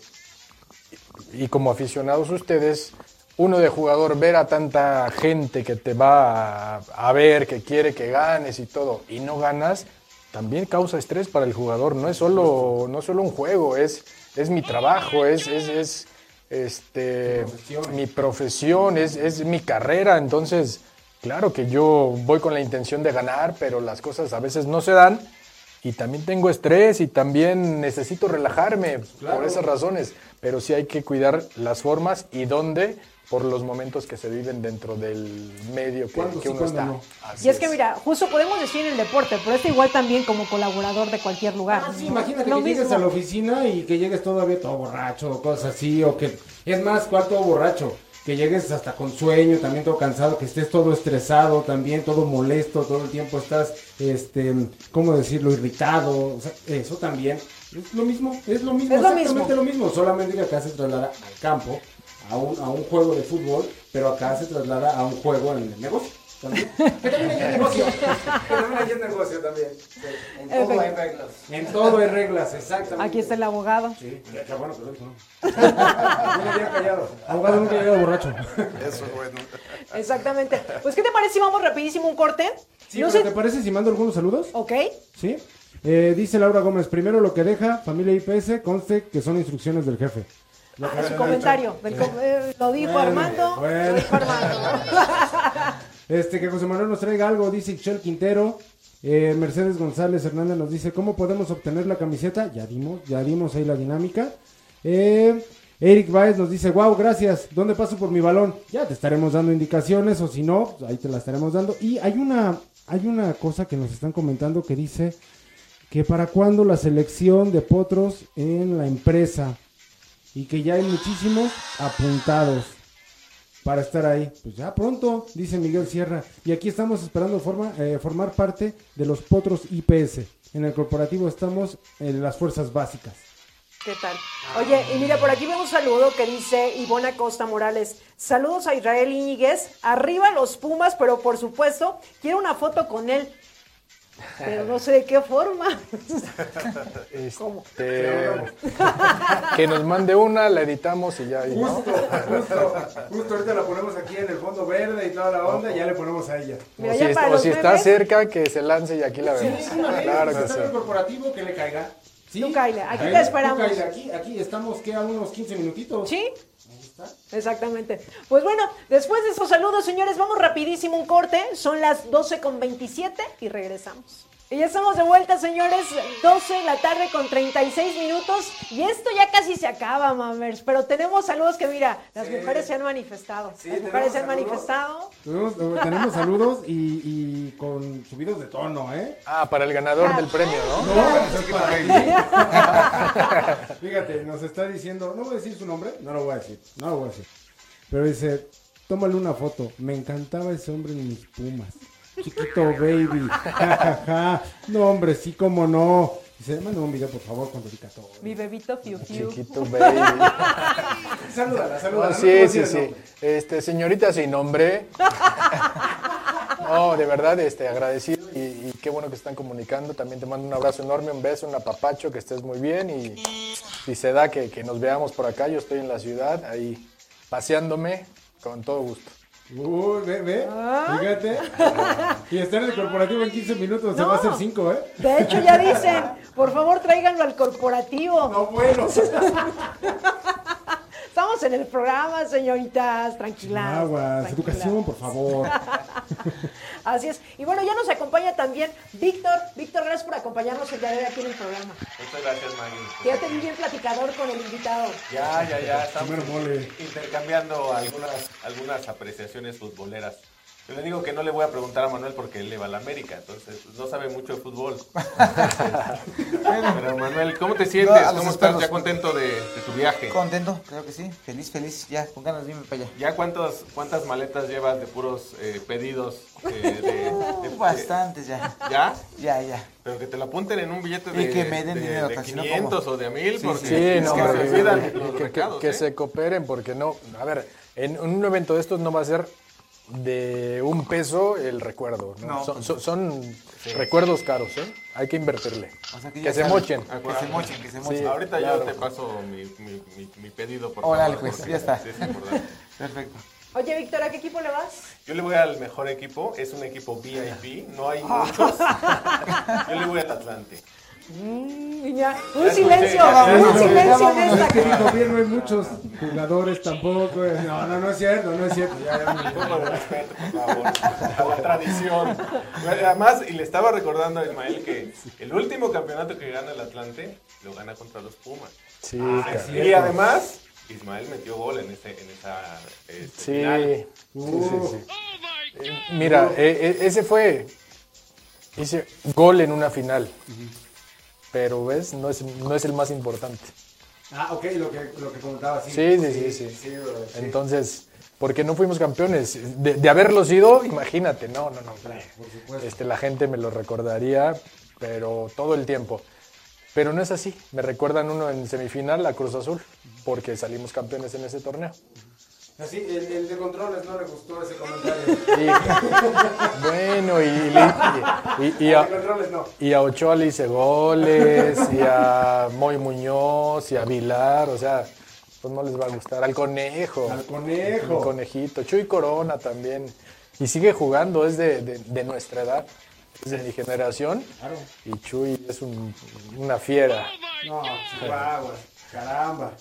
y como aficionados ustedes, uno de jugador ver a tanta gente que te va a, a ver, que quiere que ganes y todo, y no ganas, también causa estrés para el jugador. No es solo, no solo un juego, es, es mi trabajo, es, es, es este, mi profesión, es, es mi carrera. Entonces, claro que yo voy con la intención de ganar, pero las cosas a veces no se dan. Y también tengo estrés y también necesito relajarme claro. por esas razones. Pero sí hay que cuidar las formas y dónde por los momentos que se viven dentro del medio que, que uno está. No? Y es, es, que mira, justo podemos decir en el deporte, pero este igual también como colaborador de cualquier lugar. Ah, sí, imagínate Lo que mismo. llegues a la oficina y que llegues todavía todo borracho o cosas así, o que es más, ¿cuál todo borracho? Que llegues hasta con sueño, también todo cansado, que estés todo estresado, también todo molesto, todo el tiempo estás, este, ¿cómo decirlo? Irritado, o sea, eso también es lo mismo, es lo mismo, es lo exactamente mismo. lo mismo, solamente que acá se traslada al campo a un, a un juego de fútbol, pero acá se traslada a un juego en el negocio. También. Que también hay negocio. Que también hay negocio también. En todo hay reglas. En todo hay reglas, exactamente. Aquí está el abogado. Sí, qué bueno dijo, ¿no? no me había callado. Abogado nunca ha llegado borracho. Eso es bueno. Exactamente. Pues, ¿qué te parece si vamos rapidísimo un corte? Sí, no sé... ¿te parece si mando algunos saludos? Ok. Sí. Eh, dice Laura Gómez, primero lo que deja familia IPS, conste que son instrucciones del jefe. Ah, su comentario. Eh, lo dijo bueno, Armando. Bueno. Lo dijo Armando. este, que José Manuel nos traiga algo, dice Ixchel Quintero. Eh, Mercedes González Hernández nos dice, ¿cómo podemos obtener la camiseta? Ya dimos, ya dimos ahí la dinámica. Eh, Eric Baez nos dice, wow, gracias. ¿Dónde paso por mi balón? Ya te estaremos dando indicaciones, o si no, pues ahí te la estaremos dando. Y hay una, hay una cosa que nos están comentando que dice que para cuándo la selección de potros en la empresa y que ya hay muchísimos apuntados para estar ahí. Pues ya pronto, dice Miguel Sierra. Y aquí estamos esperando forma, eh, formar parte de los Potros IPS. En el corporativo estamos en las fuerzas básicas. ¿Qué tal? Oye, y mira, por aquí veo un saludo que dice Ivona Costa Morales. Saludos a Israel Íñiguez. Arriba los Pumas, pero por supuesto, quiero una foto con él. Pero no sé de qué forma. Este, que nos mande una, la editamos y ya. y ¿no? Justo, justo, justo ahorita la ponemos aquí en el fondo verde y toda la onda y ya le ponemos a ella. Mira, O si, o está cerca, que se lance y aquí la Sí, vemos. sí, una claro si que está sí. en el corporativo, que le caiga. ¿Sí? Tú cáele, aquí te esperamos. tú cáele, aquí, aquí estamos, ¿qué? A unos 15 minutitos. ¿Sí? Exactamente. Pues bueno, después de esos saludos, señores, vamos rapidísimo un corte. Son las 12 con 27 y regresamos. Y ya estamos de vuelta, señores. 12 de la tarde con 36 minutos. Y esto ya casi se acaba, mamers. Pero tenemos saludos que, mira, las mujeres se han manifestado. las mujeres se han saludos. manifestado. Tenemos, tenemos saludos y, y con subidos de tono, ¿eh? Ah, para el ganador del premio, ¿no? No, eso es para ti. Fíjate, nos está diciendo, no voy a decir su nombre, no lo voy a decir, no lo voy a decir. Pero dice, tómale una foto, me encantaba ese hombre en mis pumas. Chiquito baby, ja, ja, ja. No, hombre, sí, cómo no. Dice, manda un video, por favor, con dedicatoria. Mi bebito Fiu Fiu. Chiquito baby. Salúdala, Ah, salúdala. no te sí, sí, sí. Este, señorita sin nombre. No, de verdad, este, agradecido y, y qué bueno que están comunicando. También te mando un abrazo enorme, un beso, un apapacho, que estés muy bien y si se da que, que nos veamos por acá, yo estoy en la ciudad, ahí paseándome con todo gusto. Uy, ve, ve, fíjate. Y estar en el corporativo en 15 minutos, se va a hacer 5, ¿eh? De hecho, ya dicen, por favor, tráiganlo al corporativo. No, bueno. Estamos en el programa, señoritas, tranquilas. Aguas, tranquilas. educación, por favor. Así es. Y bueno, ya nos acompaña también Víctor. Víctor, gracias por acompañarnos el día de hoy aquí en el programa. Muchas gracias, Maggie. Ya te vi bien platicador con el invitado. Ya, ya, ya. Estamos intercambiando algunas, algunas apreciaciones futboleras. Yo le digo que no le voy a preguntar a Manuel porque él le va a la América, entonces pues, no sabe mucho de fútbol. Pero Manuel, ¿cómo te sientes? No, ¿Cómo estás? ¿Ya contento de, de tu viaje? Contento, creo que sí. Feliz, feliz. Ya, con ganas de irme para allá. ¿Ya cuántos, cuántas maletas llevas de puros eh, pedidos? eh, de- de- Bastantes ya. ¿Ya? Ya, ya. Pero que te lo apunten en un billete de, Y que me den de- dinero, de porque si no, 500 ¿cómo? o de a 1000 Sí, porque sí, es no, que se que- los que, recados, que ¿eh? se cooperen porque no, a ver, en un evento de estos no va a ser de un peso el recuerdo, ¿no? No. son, son- son recuerdos caros, ¿eh? Hay que invertirle. O sea que se mochen. Que se mochen, que se mochen. Sí. Ahorita claro. yo te paso mi, mi, mi, mi pedido por Órale, favor, pues, ya está. sí es importante. Perfecto. Oye, Víctor, ¿a qué equipo le vas? Yo le voy al mejor equipo, es un equipo VIP, no hay muchos. Yo le voy al Atlante. Niña, un Ya silencio, ya, ya, un ya, silencio en esta es que dijo bien, no hay muchos jugadores tampoco. eh. No, no, no es cierto, no es cierto. Ya, ya, Un poco de respeto, por favor, a la tradición. Además, y le estaba recordando a Ismael que el último campeonato que gana el Atlante lo gana contra los Pumas. Sí, Ah, sí. Y además, Ismael metió gol en, ese, en esa este, sí, final. sí, Uh. sí, sí. Mira, eh, eh, ese fue, hice gol en una final, pero ves, no es, no es el más importante. Ah, ok, lo que, lo que comentaba. Sí, Sí, sí, sí, sí. sí. Entonces, porque no fuimos campeones? De, de haberlo sido, imagínate, no, no, no. por supuesto. Este, la gente me lo recordaría, pero todo el tiempo. Pero no es así. Me recuerdan uno en semifinal, a Cruz Azul, porque salimos campeones en ese torneo. Así, el, el de controles no le gustó ese comentario. Y- bueno, y, y- y- y a, no. y a Ochoa le hice goles, y a Moy Muñoz, y a Vilar, o sea, pues no les va a gustar. Al Conejo. Al conejo. El conejito. Chuy Corona también. Y sigue jugando, es de, de- de nuestra edad, es de mi generación. Claro. Y Chuy es un- una fiera. No, Chihuahua. Caramba.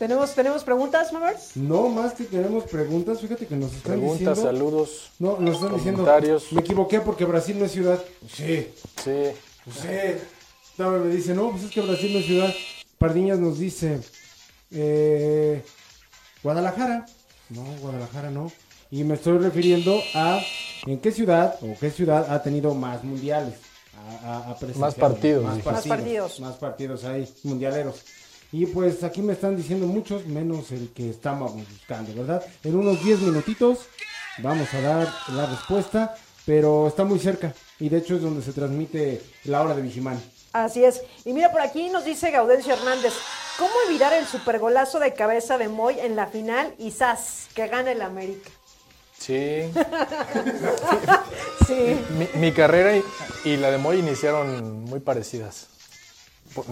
¿Tenemos, ¿Tenemos preguntas, Mamers? No, más que tenemos preguntas, fíjate que nos están Preguntas, diciendo. saludos. No, nos están diciendo. comentarios. Me equivoqué porque Brasil no es ciudad. Sí, Sí. sí. Dame, me dice, no, pues es que Brasil no es ciudad. Pardiñas nos dice, eh, Guadalajara. No, Guadalajara no. Y me estoy refiriendo a en qué ciudad o qué ciudad ha tenido más mundiales. Ha presenciado Más partidos, Más dijiste. Más partidos. Más partidos ahí, mundialeros. Y pues aquí me están diciendo muchos, menos el que estamos buscando, ¿verdad? En unos 10 minutitos vamos a dar la respuesta, pero está muy cerca. Y de hecho es donde se transmite la hora de Vigimán. Así es. Y mira, por aquí nos dice Gaudencio Hernández, ¿cómo evitar el supergolazo de cabeza de Moy en la final y ¡zas! que gane el América? Sí. Sí. Mi, mi carrera y, y la de Moy iniciaron muy parecidas.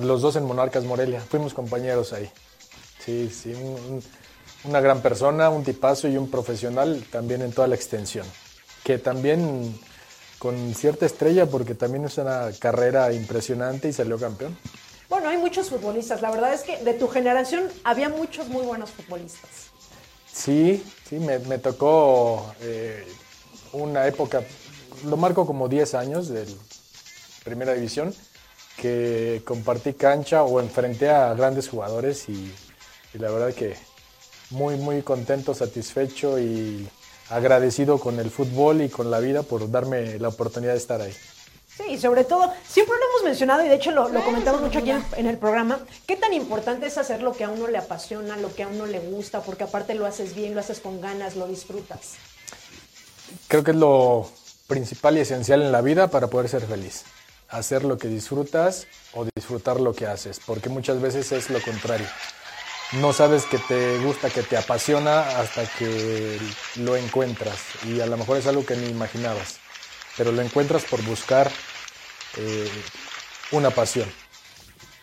Los dos en Monarcas Morelia. Fuimos compañeros ahí. Sí, sí. un- un- una gran persona, un tipazo y un profesional también en toda la extensión. Que también con cierta estrella porque también es una carrera impresionante y salió campeón. Bueno, hay muchos futbolistas. La verdad es que de tu generación había muchos muy buenos futbolistas. Sí, sí, me, me tocó eh, una época, lo marco como 10 años de primera división, que compartí cancha o enfrenté a grandes jugadores y, y la verdad que muy, muy contento, satisfecho y agradecido con el fútbol y con la vida por darme la oportunidad de estar ahí. Sí, y sobre todo, siempre lo hemos mencionado y de hecho lo, lo comentamos mucho aquí en, en el programa, qué tan importante es hacer lo que a uno le apasiona, lo que a uno le gusta, porque aparte lo haces bien, lo haces con ganas, lo disfrutas. Creo que es lo principal y esencial en la vida para poder ser feliz. Hacer lo que disfrutas o disfrutar lo que haces, porque muchas veces es lo contrario. No sabes que te gusta, que te apasiona hasta que lo encuentras y a lo mejor es algo que ni imaginabas, pero lo encuentras por buscar eh, una pasión.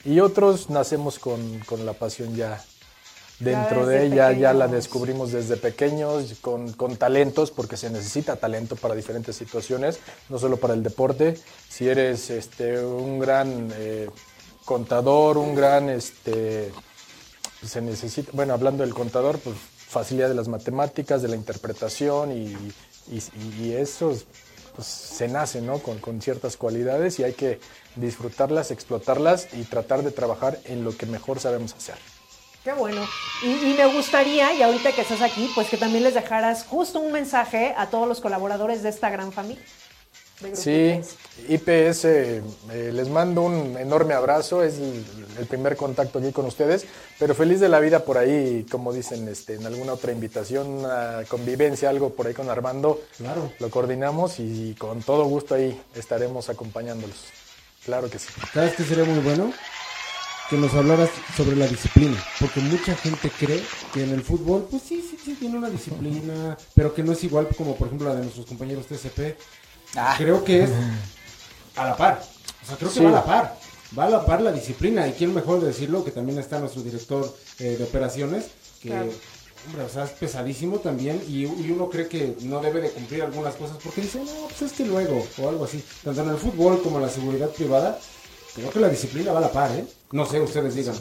Y otros nacemos con, con la pasión ya dentro de ella, ya la descubrimos desde pequeños, con, con talentos, porque se necesita talento para diferentes situaciones, no solo para el deporte. Si eres este, un gran eh, contador, un gran, este, se necesita, bueno, hablando del contador, pues facilidad de las matemáticas, de la interpretación y, y, y eso pues, se nace ¿no? con, con ciertas cualidades y hay que disfrutarlas, explotarlas y tratar de trabajar en lo que mejor sabemos hacer. Qué bueno. Y, y me gustaría, y ahorita que estás aquí, pues que también les dejaras justo un mensaje a todos los colaboradores de esta gran familia. Sí, IPS. IPS, eh, les mando un enorme abrazo, es el, el primer contacto aquí con ustedes, pero feliz de la vida por ahí, como dicen este, en alguna otra invitación, una convivencia, algo por ahí con Armando, Claro. lo coordinamos y con todo gusto ahí estaremos acompañándolos. Claro que sí. ¿Sabes qué sería muy bueno? Que nos hablaras sobre la disciplina, porque mucha gente cree que en el fútbol, pues sí, sí, sí, tiene una disciplina, pero que no es igual como por ejemplo la de nuestros compañeros TCP. Ah. Creo que es a la par, o sea, creo que Sí. va a la par, va a la par la disciplina, y quién mejor de decirlo que también está nuestro director eh, de operaciones, que, Claro. hombre, o sea, es pesadísimo también, y, y uno cree que no debe de cumplir algunas cosas, porque dice, no, pues es que luego, o algo así, tanto en el fútbol como en la seguridad privada, Creo que la disciplina va a la par, ¿eh? No sé, ustedes digan.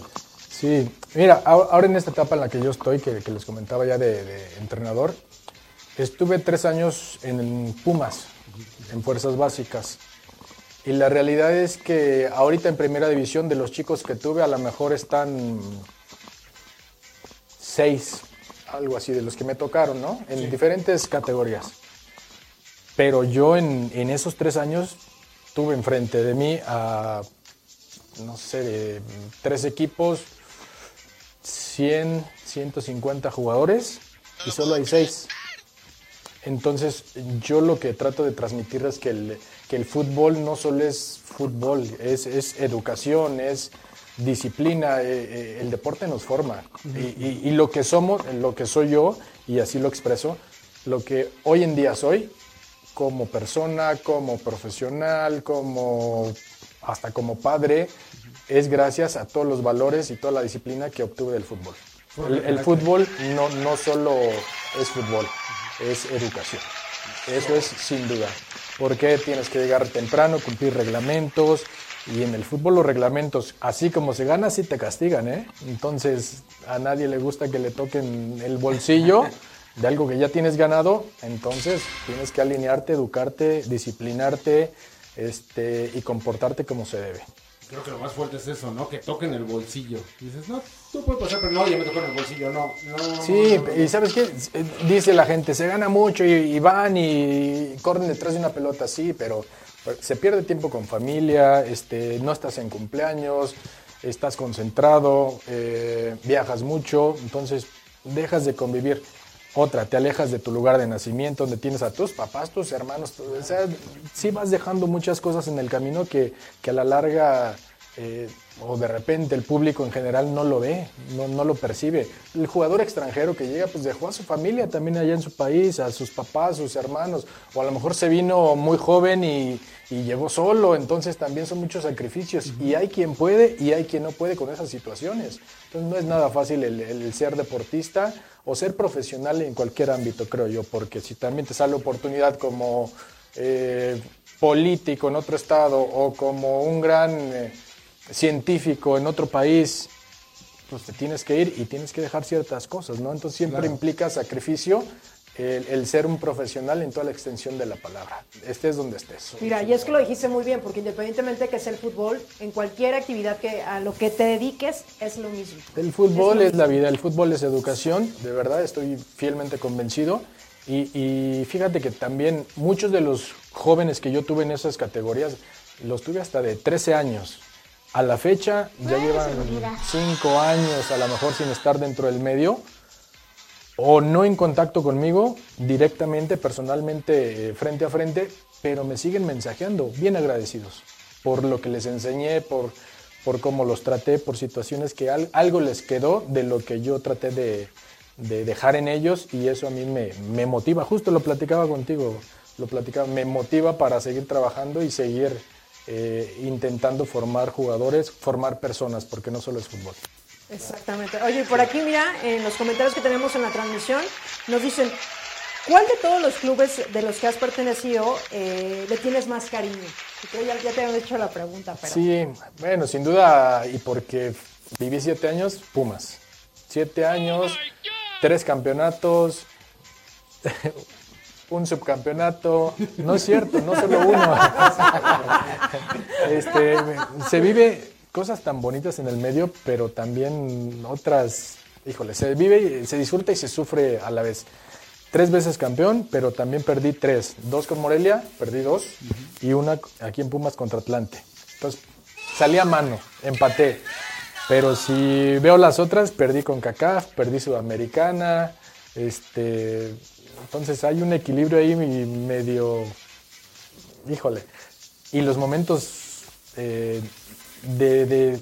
Sí, mira, ahora en esta etapa en la que yo estoy, que, que les comentaba ya de, de entrenador, estuve tres años en Pumas, en Fuerzas Básicas. Y la realidad es que ahorita en primera división de los chicos que tuve, a lo mejor están seis, algo así, de los que me tocaron, ¿no? En diferentes categorías. Pero yo en, en esos tres años tuve enfrente de mí a, no sé, de tres equipos, 100, 150 jugadores y solo hay seis. Entonces, yo lo que trato de transmitir es que el, que el fútbol no solo es fútbol, es, es educación, es disciplina, eh, eh, el deporte nos forma. y, y- y lo que somos, lo que soy yo, y así lo expreso, lo que hoy en día soy, como persona, como profesional, como hasta como padre, es gracias a todos los valores y toda la disciplina que obtuve del fútbol. El, el fútbol no, no solo es fútbol, es educación. Eso es sin duda. Porque tienes que llegar temprano, cumplir reglamentos. Y en el fútbol los reglamentos, así como se gana, sí te castigan, ¿eh? Entonces a nadie le gusta que le toquen el bolsillo de algo que ya tienes ganado. Entonces tienes que alinearte, educarte, disciplinarte este, y comportarte como se debe. Creo que lo más fuerte es eso, ¿no? Que toquen el bolsillo. Y dices, no, tú puedes pasar, pero no, ya me tocó en el bolsillo, no. no Sí, no, no. y sabes qué, dice la gente, se gana mucho y, y van y corren detrás de una pelota, sí, pero se pierde tiempo con familia, este, no estás en cumpleaños, estás concentrado, eh, viajas mucho, entonces dejas de convivir. Otra, te alejas de tu lugar de nacimiento, donde tienes a tus papás, tus hermanos, o sea, sí vas dejando muchas cosas en el camino que, que a la larga eh, o de repente el público en general no lo ve, no, no lo percibe. El jugador extranjero que llega, pues dejó a su familia también allá en su país, a sus papás, sus hermanos, o a lo mejor se vino muy joven y, y llegó solo, entonces también son muchos sacrificios. Y hay quien puede y hay quien no puede con esas situaciones. Entonces no es nada fácil el, el ser deportista o ser profesional en cualquier ámbito, creo yo, porque si también te sale oportunidad como eh, político en otro estado o como un gran eh, científico en otro país, pues te tienes que ir y tienes que dejar ciertas cosas, ¿no? Entonces siempre Claro. implica sacrificio el, el ser un profesional en toda la extensión de la palabra, estés donde estés. Mira, y es que lo dijiste muy bien, porque independientemente que sea el fútbol, en cualquier actividad que a lo que te dediques es lo mismo. El fútbol es la vida, el fútbol es educación, de verdad estoy fielmente convencido. Y, y fíjate que también muchos de los jóvenes que yo tuve en esas categorías, los tuve hasta de 13 años. A la fecha ya llevan 5 años a lo mejor sin estar dentro del medio o no en contacto conmigo directamente, personalmente, eh, frente a frente, pero me siguen mensajeando, bien agradecidos por lo que les enseñé, por, por cómo los traté, por situaciones que al- algo les quedó de lo que yo traté de, de dejar en ellos y eso a mí me, me motiva, justo lo platicaba contigo, lo platicaba, me motiva para seguir trabajando y seguir eh, intentando formar jugadores, formar personas, porque no solo es fútbol. Exactamente. Oye, y por aquí, mira, en los comentarios que tenemos en la transmisión, nos dicen, ¿cuál de todos los clubes de los que has pertenecido eh, le tienes más cariño? Y creo ya, ya te habían hecho la pregunta, pero... Sí, bueno, sin duda, y porque viví siete años, Pumas. Siete años, tres campeonatos, un subcampeonato. No es cierto, no solo uno. Este, se vive cosas tan bonitas en el medio, pero también otras, híjole, se vive, se disfruta y se sufre a la vez. Tres veces campeón, pero también perdí tres. Dos con Morelia, perdí dos, y una aquí en Pumas contra Atlante. Entonces, salí a mano, empaté. Pero si veo las otras, perdí con CACAF, perdí Sudamericana, este, entonces hay un equilibrio ahí medio, híjole, y los momentos eh, de, de- de-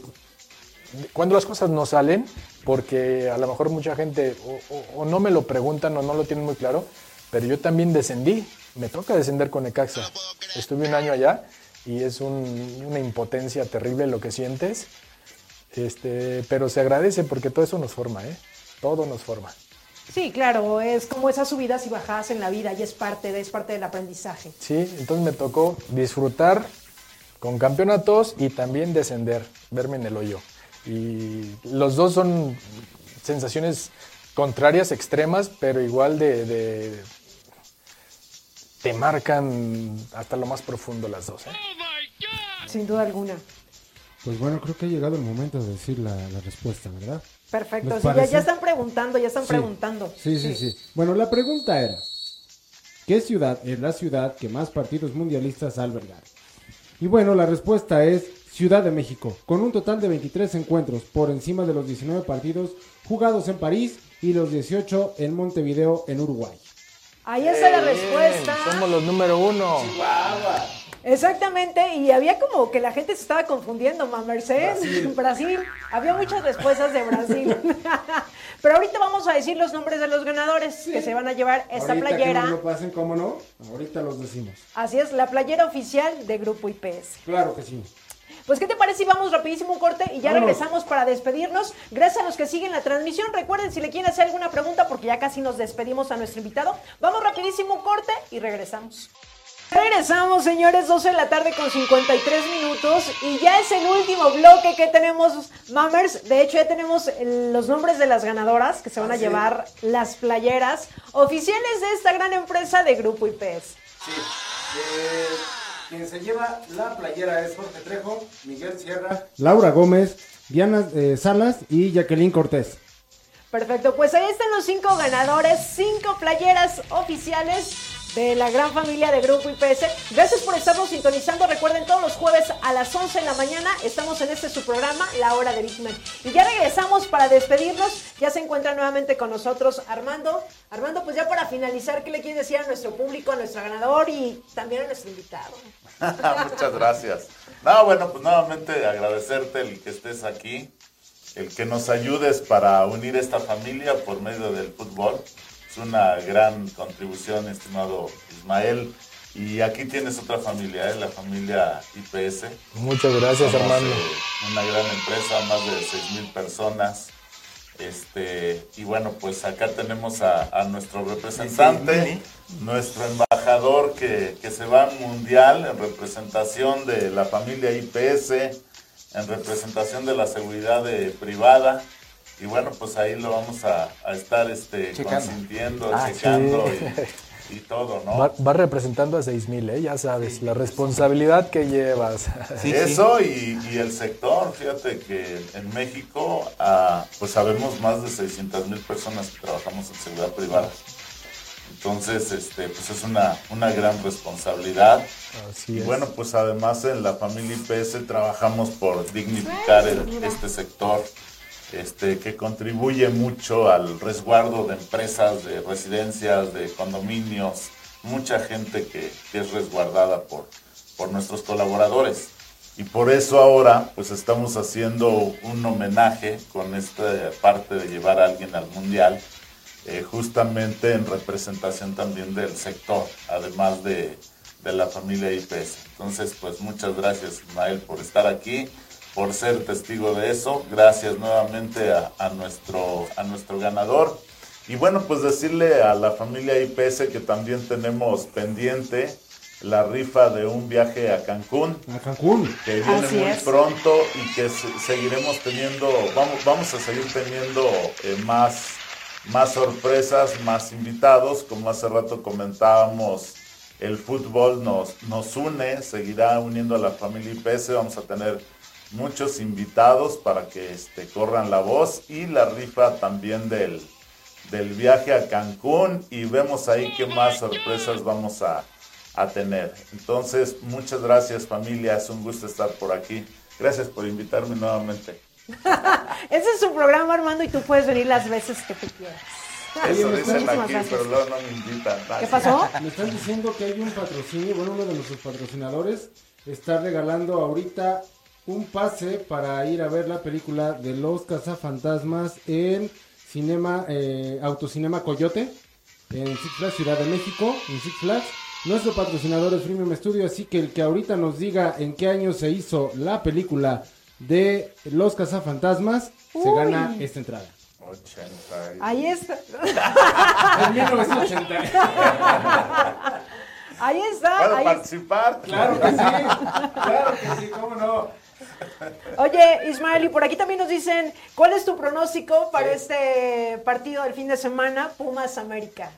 cuando las cosas no salen, porque a lo mejor mucha gente o, o- o no me lo preguntan o no lo tienen muy claro, pero yo también descendí, me toca descender con Necaxa. Estuve un año allá y es un- una impotencia terrible lo que sientes, este, pero se agradece porque todo eso nos forma, ¿eh? Todo nos forma. Sí, claro, es como esas subidas y bajadas en la vida y es parte de, es parte del aprendizaje. Sí, entonces me tocó disfrutar con campeonatos y también descender, verme en el hoyo. Y los dos son sensaciones contrarias, extremas, pero igual de, de- te marcan hasta lo más profundo las dos. ¿eh? Sin duda alguna. Pues bueno, creo que ha llegado el momento de decir la, la respuesta, ¿verdad? Perfecto. ¿Les Sí, ya, están preguntando, ya están Sí. preguntando. Sí, sí, sí. Bueno, la pregunta era, ¿qué ciudad es la ciudad que más partidos mundialistas ha albergado? Y bueno, la respuesta es Ciudad de México, con un total de 23 encuentros por encima de los 19 partidos jugados en París y los 18 en Montevideo, en Uruguay. Ahí está la respuesta. Somos los número uno. Exactamente, y había como que la gente se estaba confundiendo, ma Mercedes. Brasil. Había muchas respuestas de Brasil. Pero ahorita vamos a decir los nombres de los ganadores que se van a llevar esta Ahorita que playera. nos lo pasen, ¿cómo no? Ahorita los decimos. Así es, la playera oficial de Grupo IPS. Claro que sí. Pues, ¿qué te parece si vamos rapidísimo un corte y ya Vámonos. regresamos para despedirnos? Gracias a los que siguen la transmisión. Recuerden, si le quieren hacer alguna pregunta, porque ya casi nos despedimos a nuestro invitado, vamos rapidísimo un corte y regresamos. Regresamos, señores, 12 de la tarde con 53 minutos y ya es el último bloque que tenemos, Mammers. De hecho, ya tenemos los nombres de las ganadoras que se van a sí. llevar las playeras oficiales de esta gran empresa de Grupo IPS. Sí. Eh, quien se lleva la playera es Jorge Trejo, Miguel Sierra. Laura Gómez, Diana eh, Salas y Jacqueline Cortés. Perfecto, pues ahí están los cinco ganadores, cinco playeras oficiales de la gran familia de Grupo IPS. Gracias por estarnos sintonizando. Recuerden, todos los jueves a las 11 de la mañana estamos en este su programa, La Hora de Big Y ya regresamos para despedirnos. Ya se encuentra nuevamente con nosotros Armando. Armando, pues ya para finalizar, ¿qué le quieres decir a nuestro público, a nuestro ganador y también a nuestro invitado? Muchas gracias. No, bueno, pues nuevamente agradecerte el que estés aquí, el que nos ayudes para unir esta familia por medio del fútbol. Es una gran contribución, estimado Ismael. Y aquí tienes otra familia, ¿eh? la familia IPS. Muchas gracias, Armando. Eh, una gran empresa, más de 6 mil personas. Este, y bueno, pues acá tenemos a, nuestro representante, nuestro embajador que, que, se va al mundial en representación de la familia IPS, en representación de la seguridad privada. Y bueno, pues ahí lo vamos a, estar este, consintiendo, ah, checando y, todo, ¿no? Va, representando a 6000, ¿eh? ya sabes, la responsabilidad que llevas. Eso y, el sector, fíjate que en México, ah, pues sabemos más de 600 mil personas que trabajamos en seguridad privada. Entonces, este, pues es una, una gran responsabilidad. y bueno, pues además en la familia IPS trabajamos por dignificar este sector este, que contribuye mucho al resguardo de empresas, de residencias, de condominios, mucha gente que, es resguardada por, por nuestros colaboradores. Y por eso ahora pues estamos haciendo un homenaje con esta parte de llevar a alguien al mundial, eh, justamente en representación también del sector, además de, de la familia IPS. Entonces pues muchas gracias Ismael por estar aquí por ser testigo de eso. Gracias nuevamente a, nuestro, a nuestro ganador. Y bueno, pues decirle a la familia IPS que también tenemos pendiente la rifa de un viaje a Cancún. A Cancún. Que viene muy pronto y que seguiremos teniendo, vamos, vamos a seguir teniendo eh, más, más sorpresas, más invitados. Como hace rato comentábamos, el fútbol nos, nos une, seguirá uniendo a la familia IPS. Vamos a tener muchos invitados para que este, corran la voz y la rifa también del, del viaje a Cancún y vemos ahí qué más sorpresas vamos a, a tener. Entonces, muchas gracias familia, es un gusto estar por aquí. Gracias por invitarme nuevamente. Ese es su programa, Armando, y tú puedes venir las veces que tú quieras. Eso dicen aquí, pero luego no me invitan. ¿Qué pasó? Me están diciendo que hay un patrocinio, bueno, uno de nuestros patrocinadores está regalando ahorita un pase para ir a ver la película de Los Cazafantasmas en Cinema, eh, Autocinema Coyote, en Six Flags Ciudad de México, en Six Flags. Nuestro patrocinador es Freemium Studio, así que el que ahorita nos diga en qué año se hizo la película de Los Cazafantasmas, se gana esta entrada. 80. Ahí está. en 1980. Ahí está. ¿Puedo participar? Claro que sí. Claro que sí, cómo no. Oye, Ismael, y por aquí también nos dicen, ¿cuál es tu pronóstico para este partido del fin de semana, Pumas América?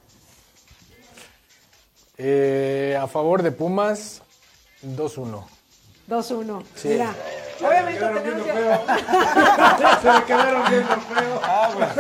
Eh, a favor de Pumas, 2-1. 2-1. Mira, obviamente tenemos Se me quedaron viendo feo. Ah, bueno.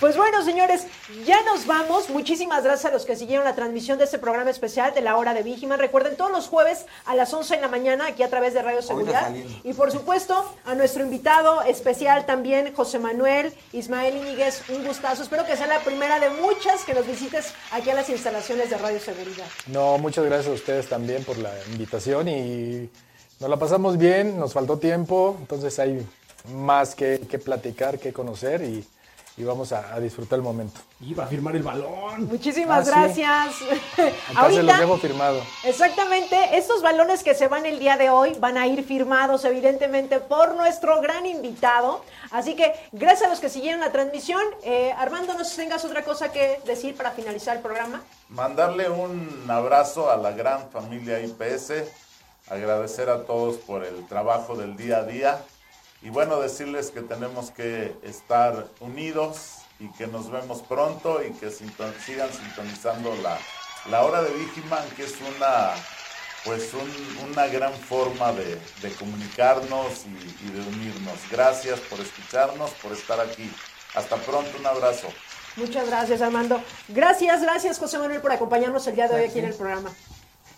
Pues bueno, señores, ya nos vamos. Muchísimas gracias a los que siguieron la transmisión de este programa especial de la hora de Vigiman. Recuerden, todos los jueves a las 11 de la mañana, aquí a través de Radio Seguridad. Y por supuesto, a nuestro invitado especial también, José Manuel Ismael Iñiguez. Un gustazo. Espero que sea la primera de muchas que nos visites aquí a las instalaciones de Radio Seguridad. No, muchas gracias a ustedes también por la invitación y nos la pasamos bien. Nos faltó tiempo, entonces hay más que, que platicar, que conocer y y vamos a, disfrutar el momento. Iba a firmar el balón. Muchísimas ah, gracias. Acá se los dejo firmado. Exactamente. Estos balones que se van el día de hoy van a ir firmados, evidentemente, por nuestro gran invitado. Así que gracias a los que siguieron la transmisión. Eh, Armando, no sé si tengas otra cosa que decir para finalizar el programa. Mandarle un abrazo a la gran familia IPS. Agradecer a todos por el trabajo del día a día y bueno, decirles que tenemos que estar unidos y que nos vemos pronto y que sigan sintonizando la, la hora de Vigiman, que es una pues una gran forma de, comunicarnos y, y, de unirnos. Gracias por escucharnos, por estar aquí. Hasta pronto, un abrazo. Muchas gracias, Armando. Gracias, gracias, José Manuel, por acompañarnos el día de hoy aquí en el programa.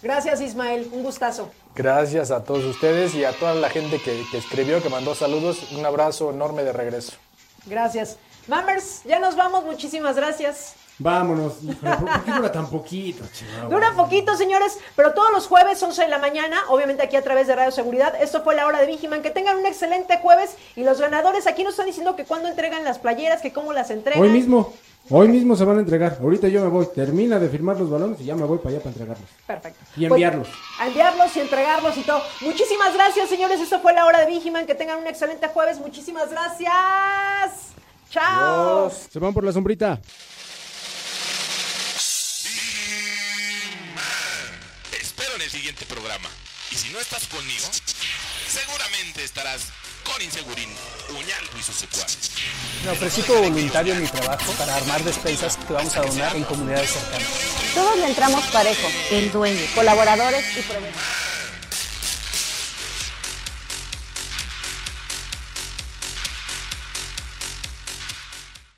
Gracias, Ismael. Un gustazo. Gracias a todos ustedes y a toda la gente que, que escribió, que mandó saludos. Un abrazo enorme de regreso. Gracias. Mammers, ya nos vamos. Muchísimas gracias. Vámonos. Híjole, ¿Por por qué dura tan poquito, Chihuahua? Dura poquito, señores, pero todos los jueves, 11 de la mañana, obviamente aquí a través de Radio Seguridad. Esto fue la hora de Vigiman. Que tengan un excelente jueves. Y los ganadores aquí nos están diciendo que cuándo entregan las playeras, que cómo las entregan. Hoy mismo. Hoy mismo se van a entregar. Ahorita yo me voy. Termina de firmar los balones y ya me voy para allá para entregarlos. Perfecto. Y enviarlos. Pues, a enviarlos y entregarlos y todo. Muchísimas gracias, señores. Esto fue la hora de Vigiman. Que tengan un excelente jueves. Muchísimas gracias. Chao. Se van por la sombrita. Te espero en el siguiente programa. Y si no estás conmigo, seguramente estarás con Insegurín, Uñaldo y sus secuaces. Me ofrecí como voluntario en mi trabajo para armar despensas que vamos a donar en comunidades cercanas. Todos le entramos parejo, el dueño, colaboradores y proveedores.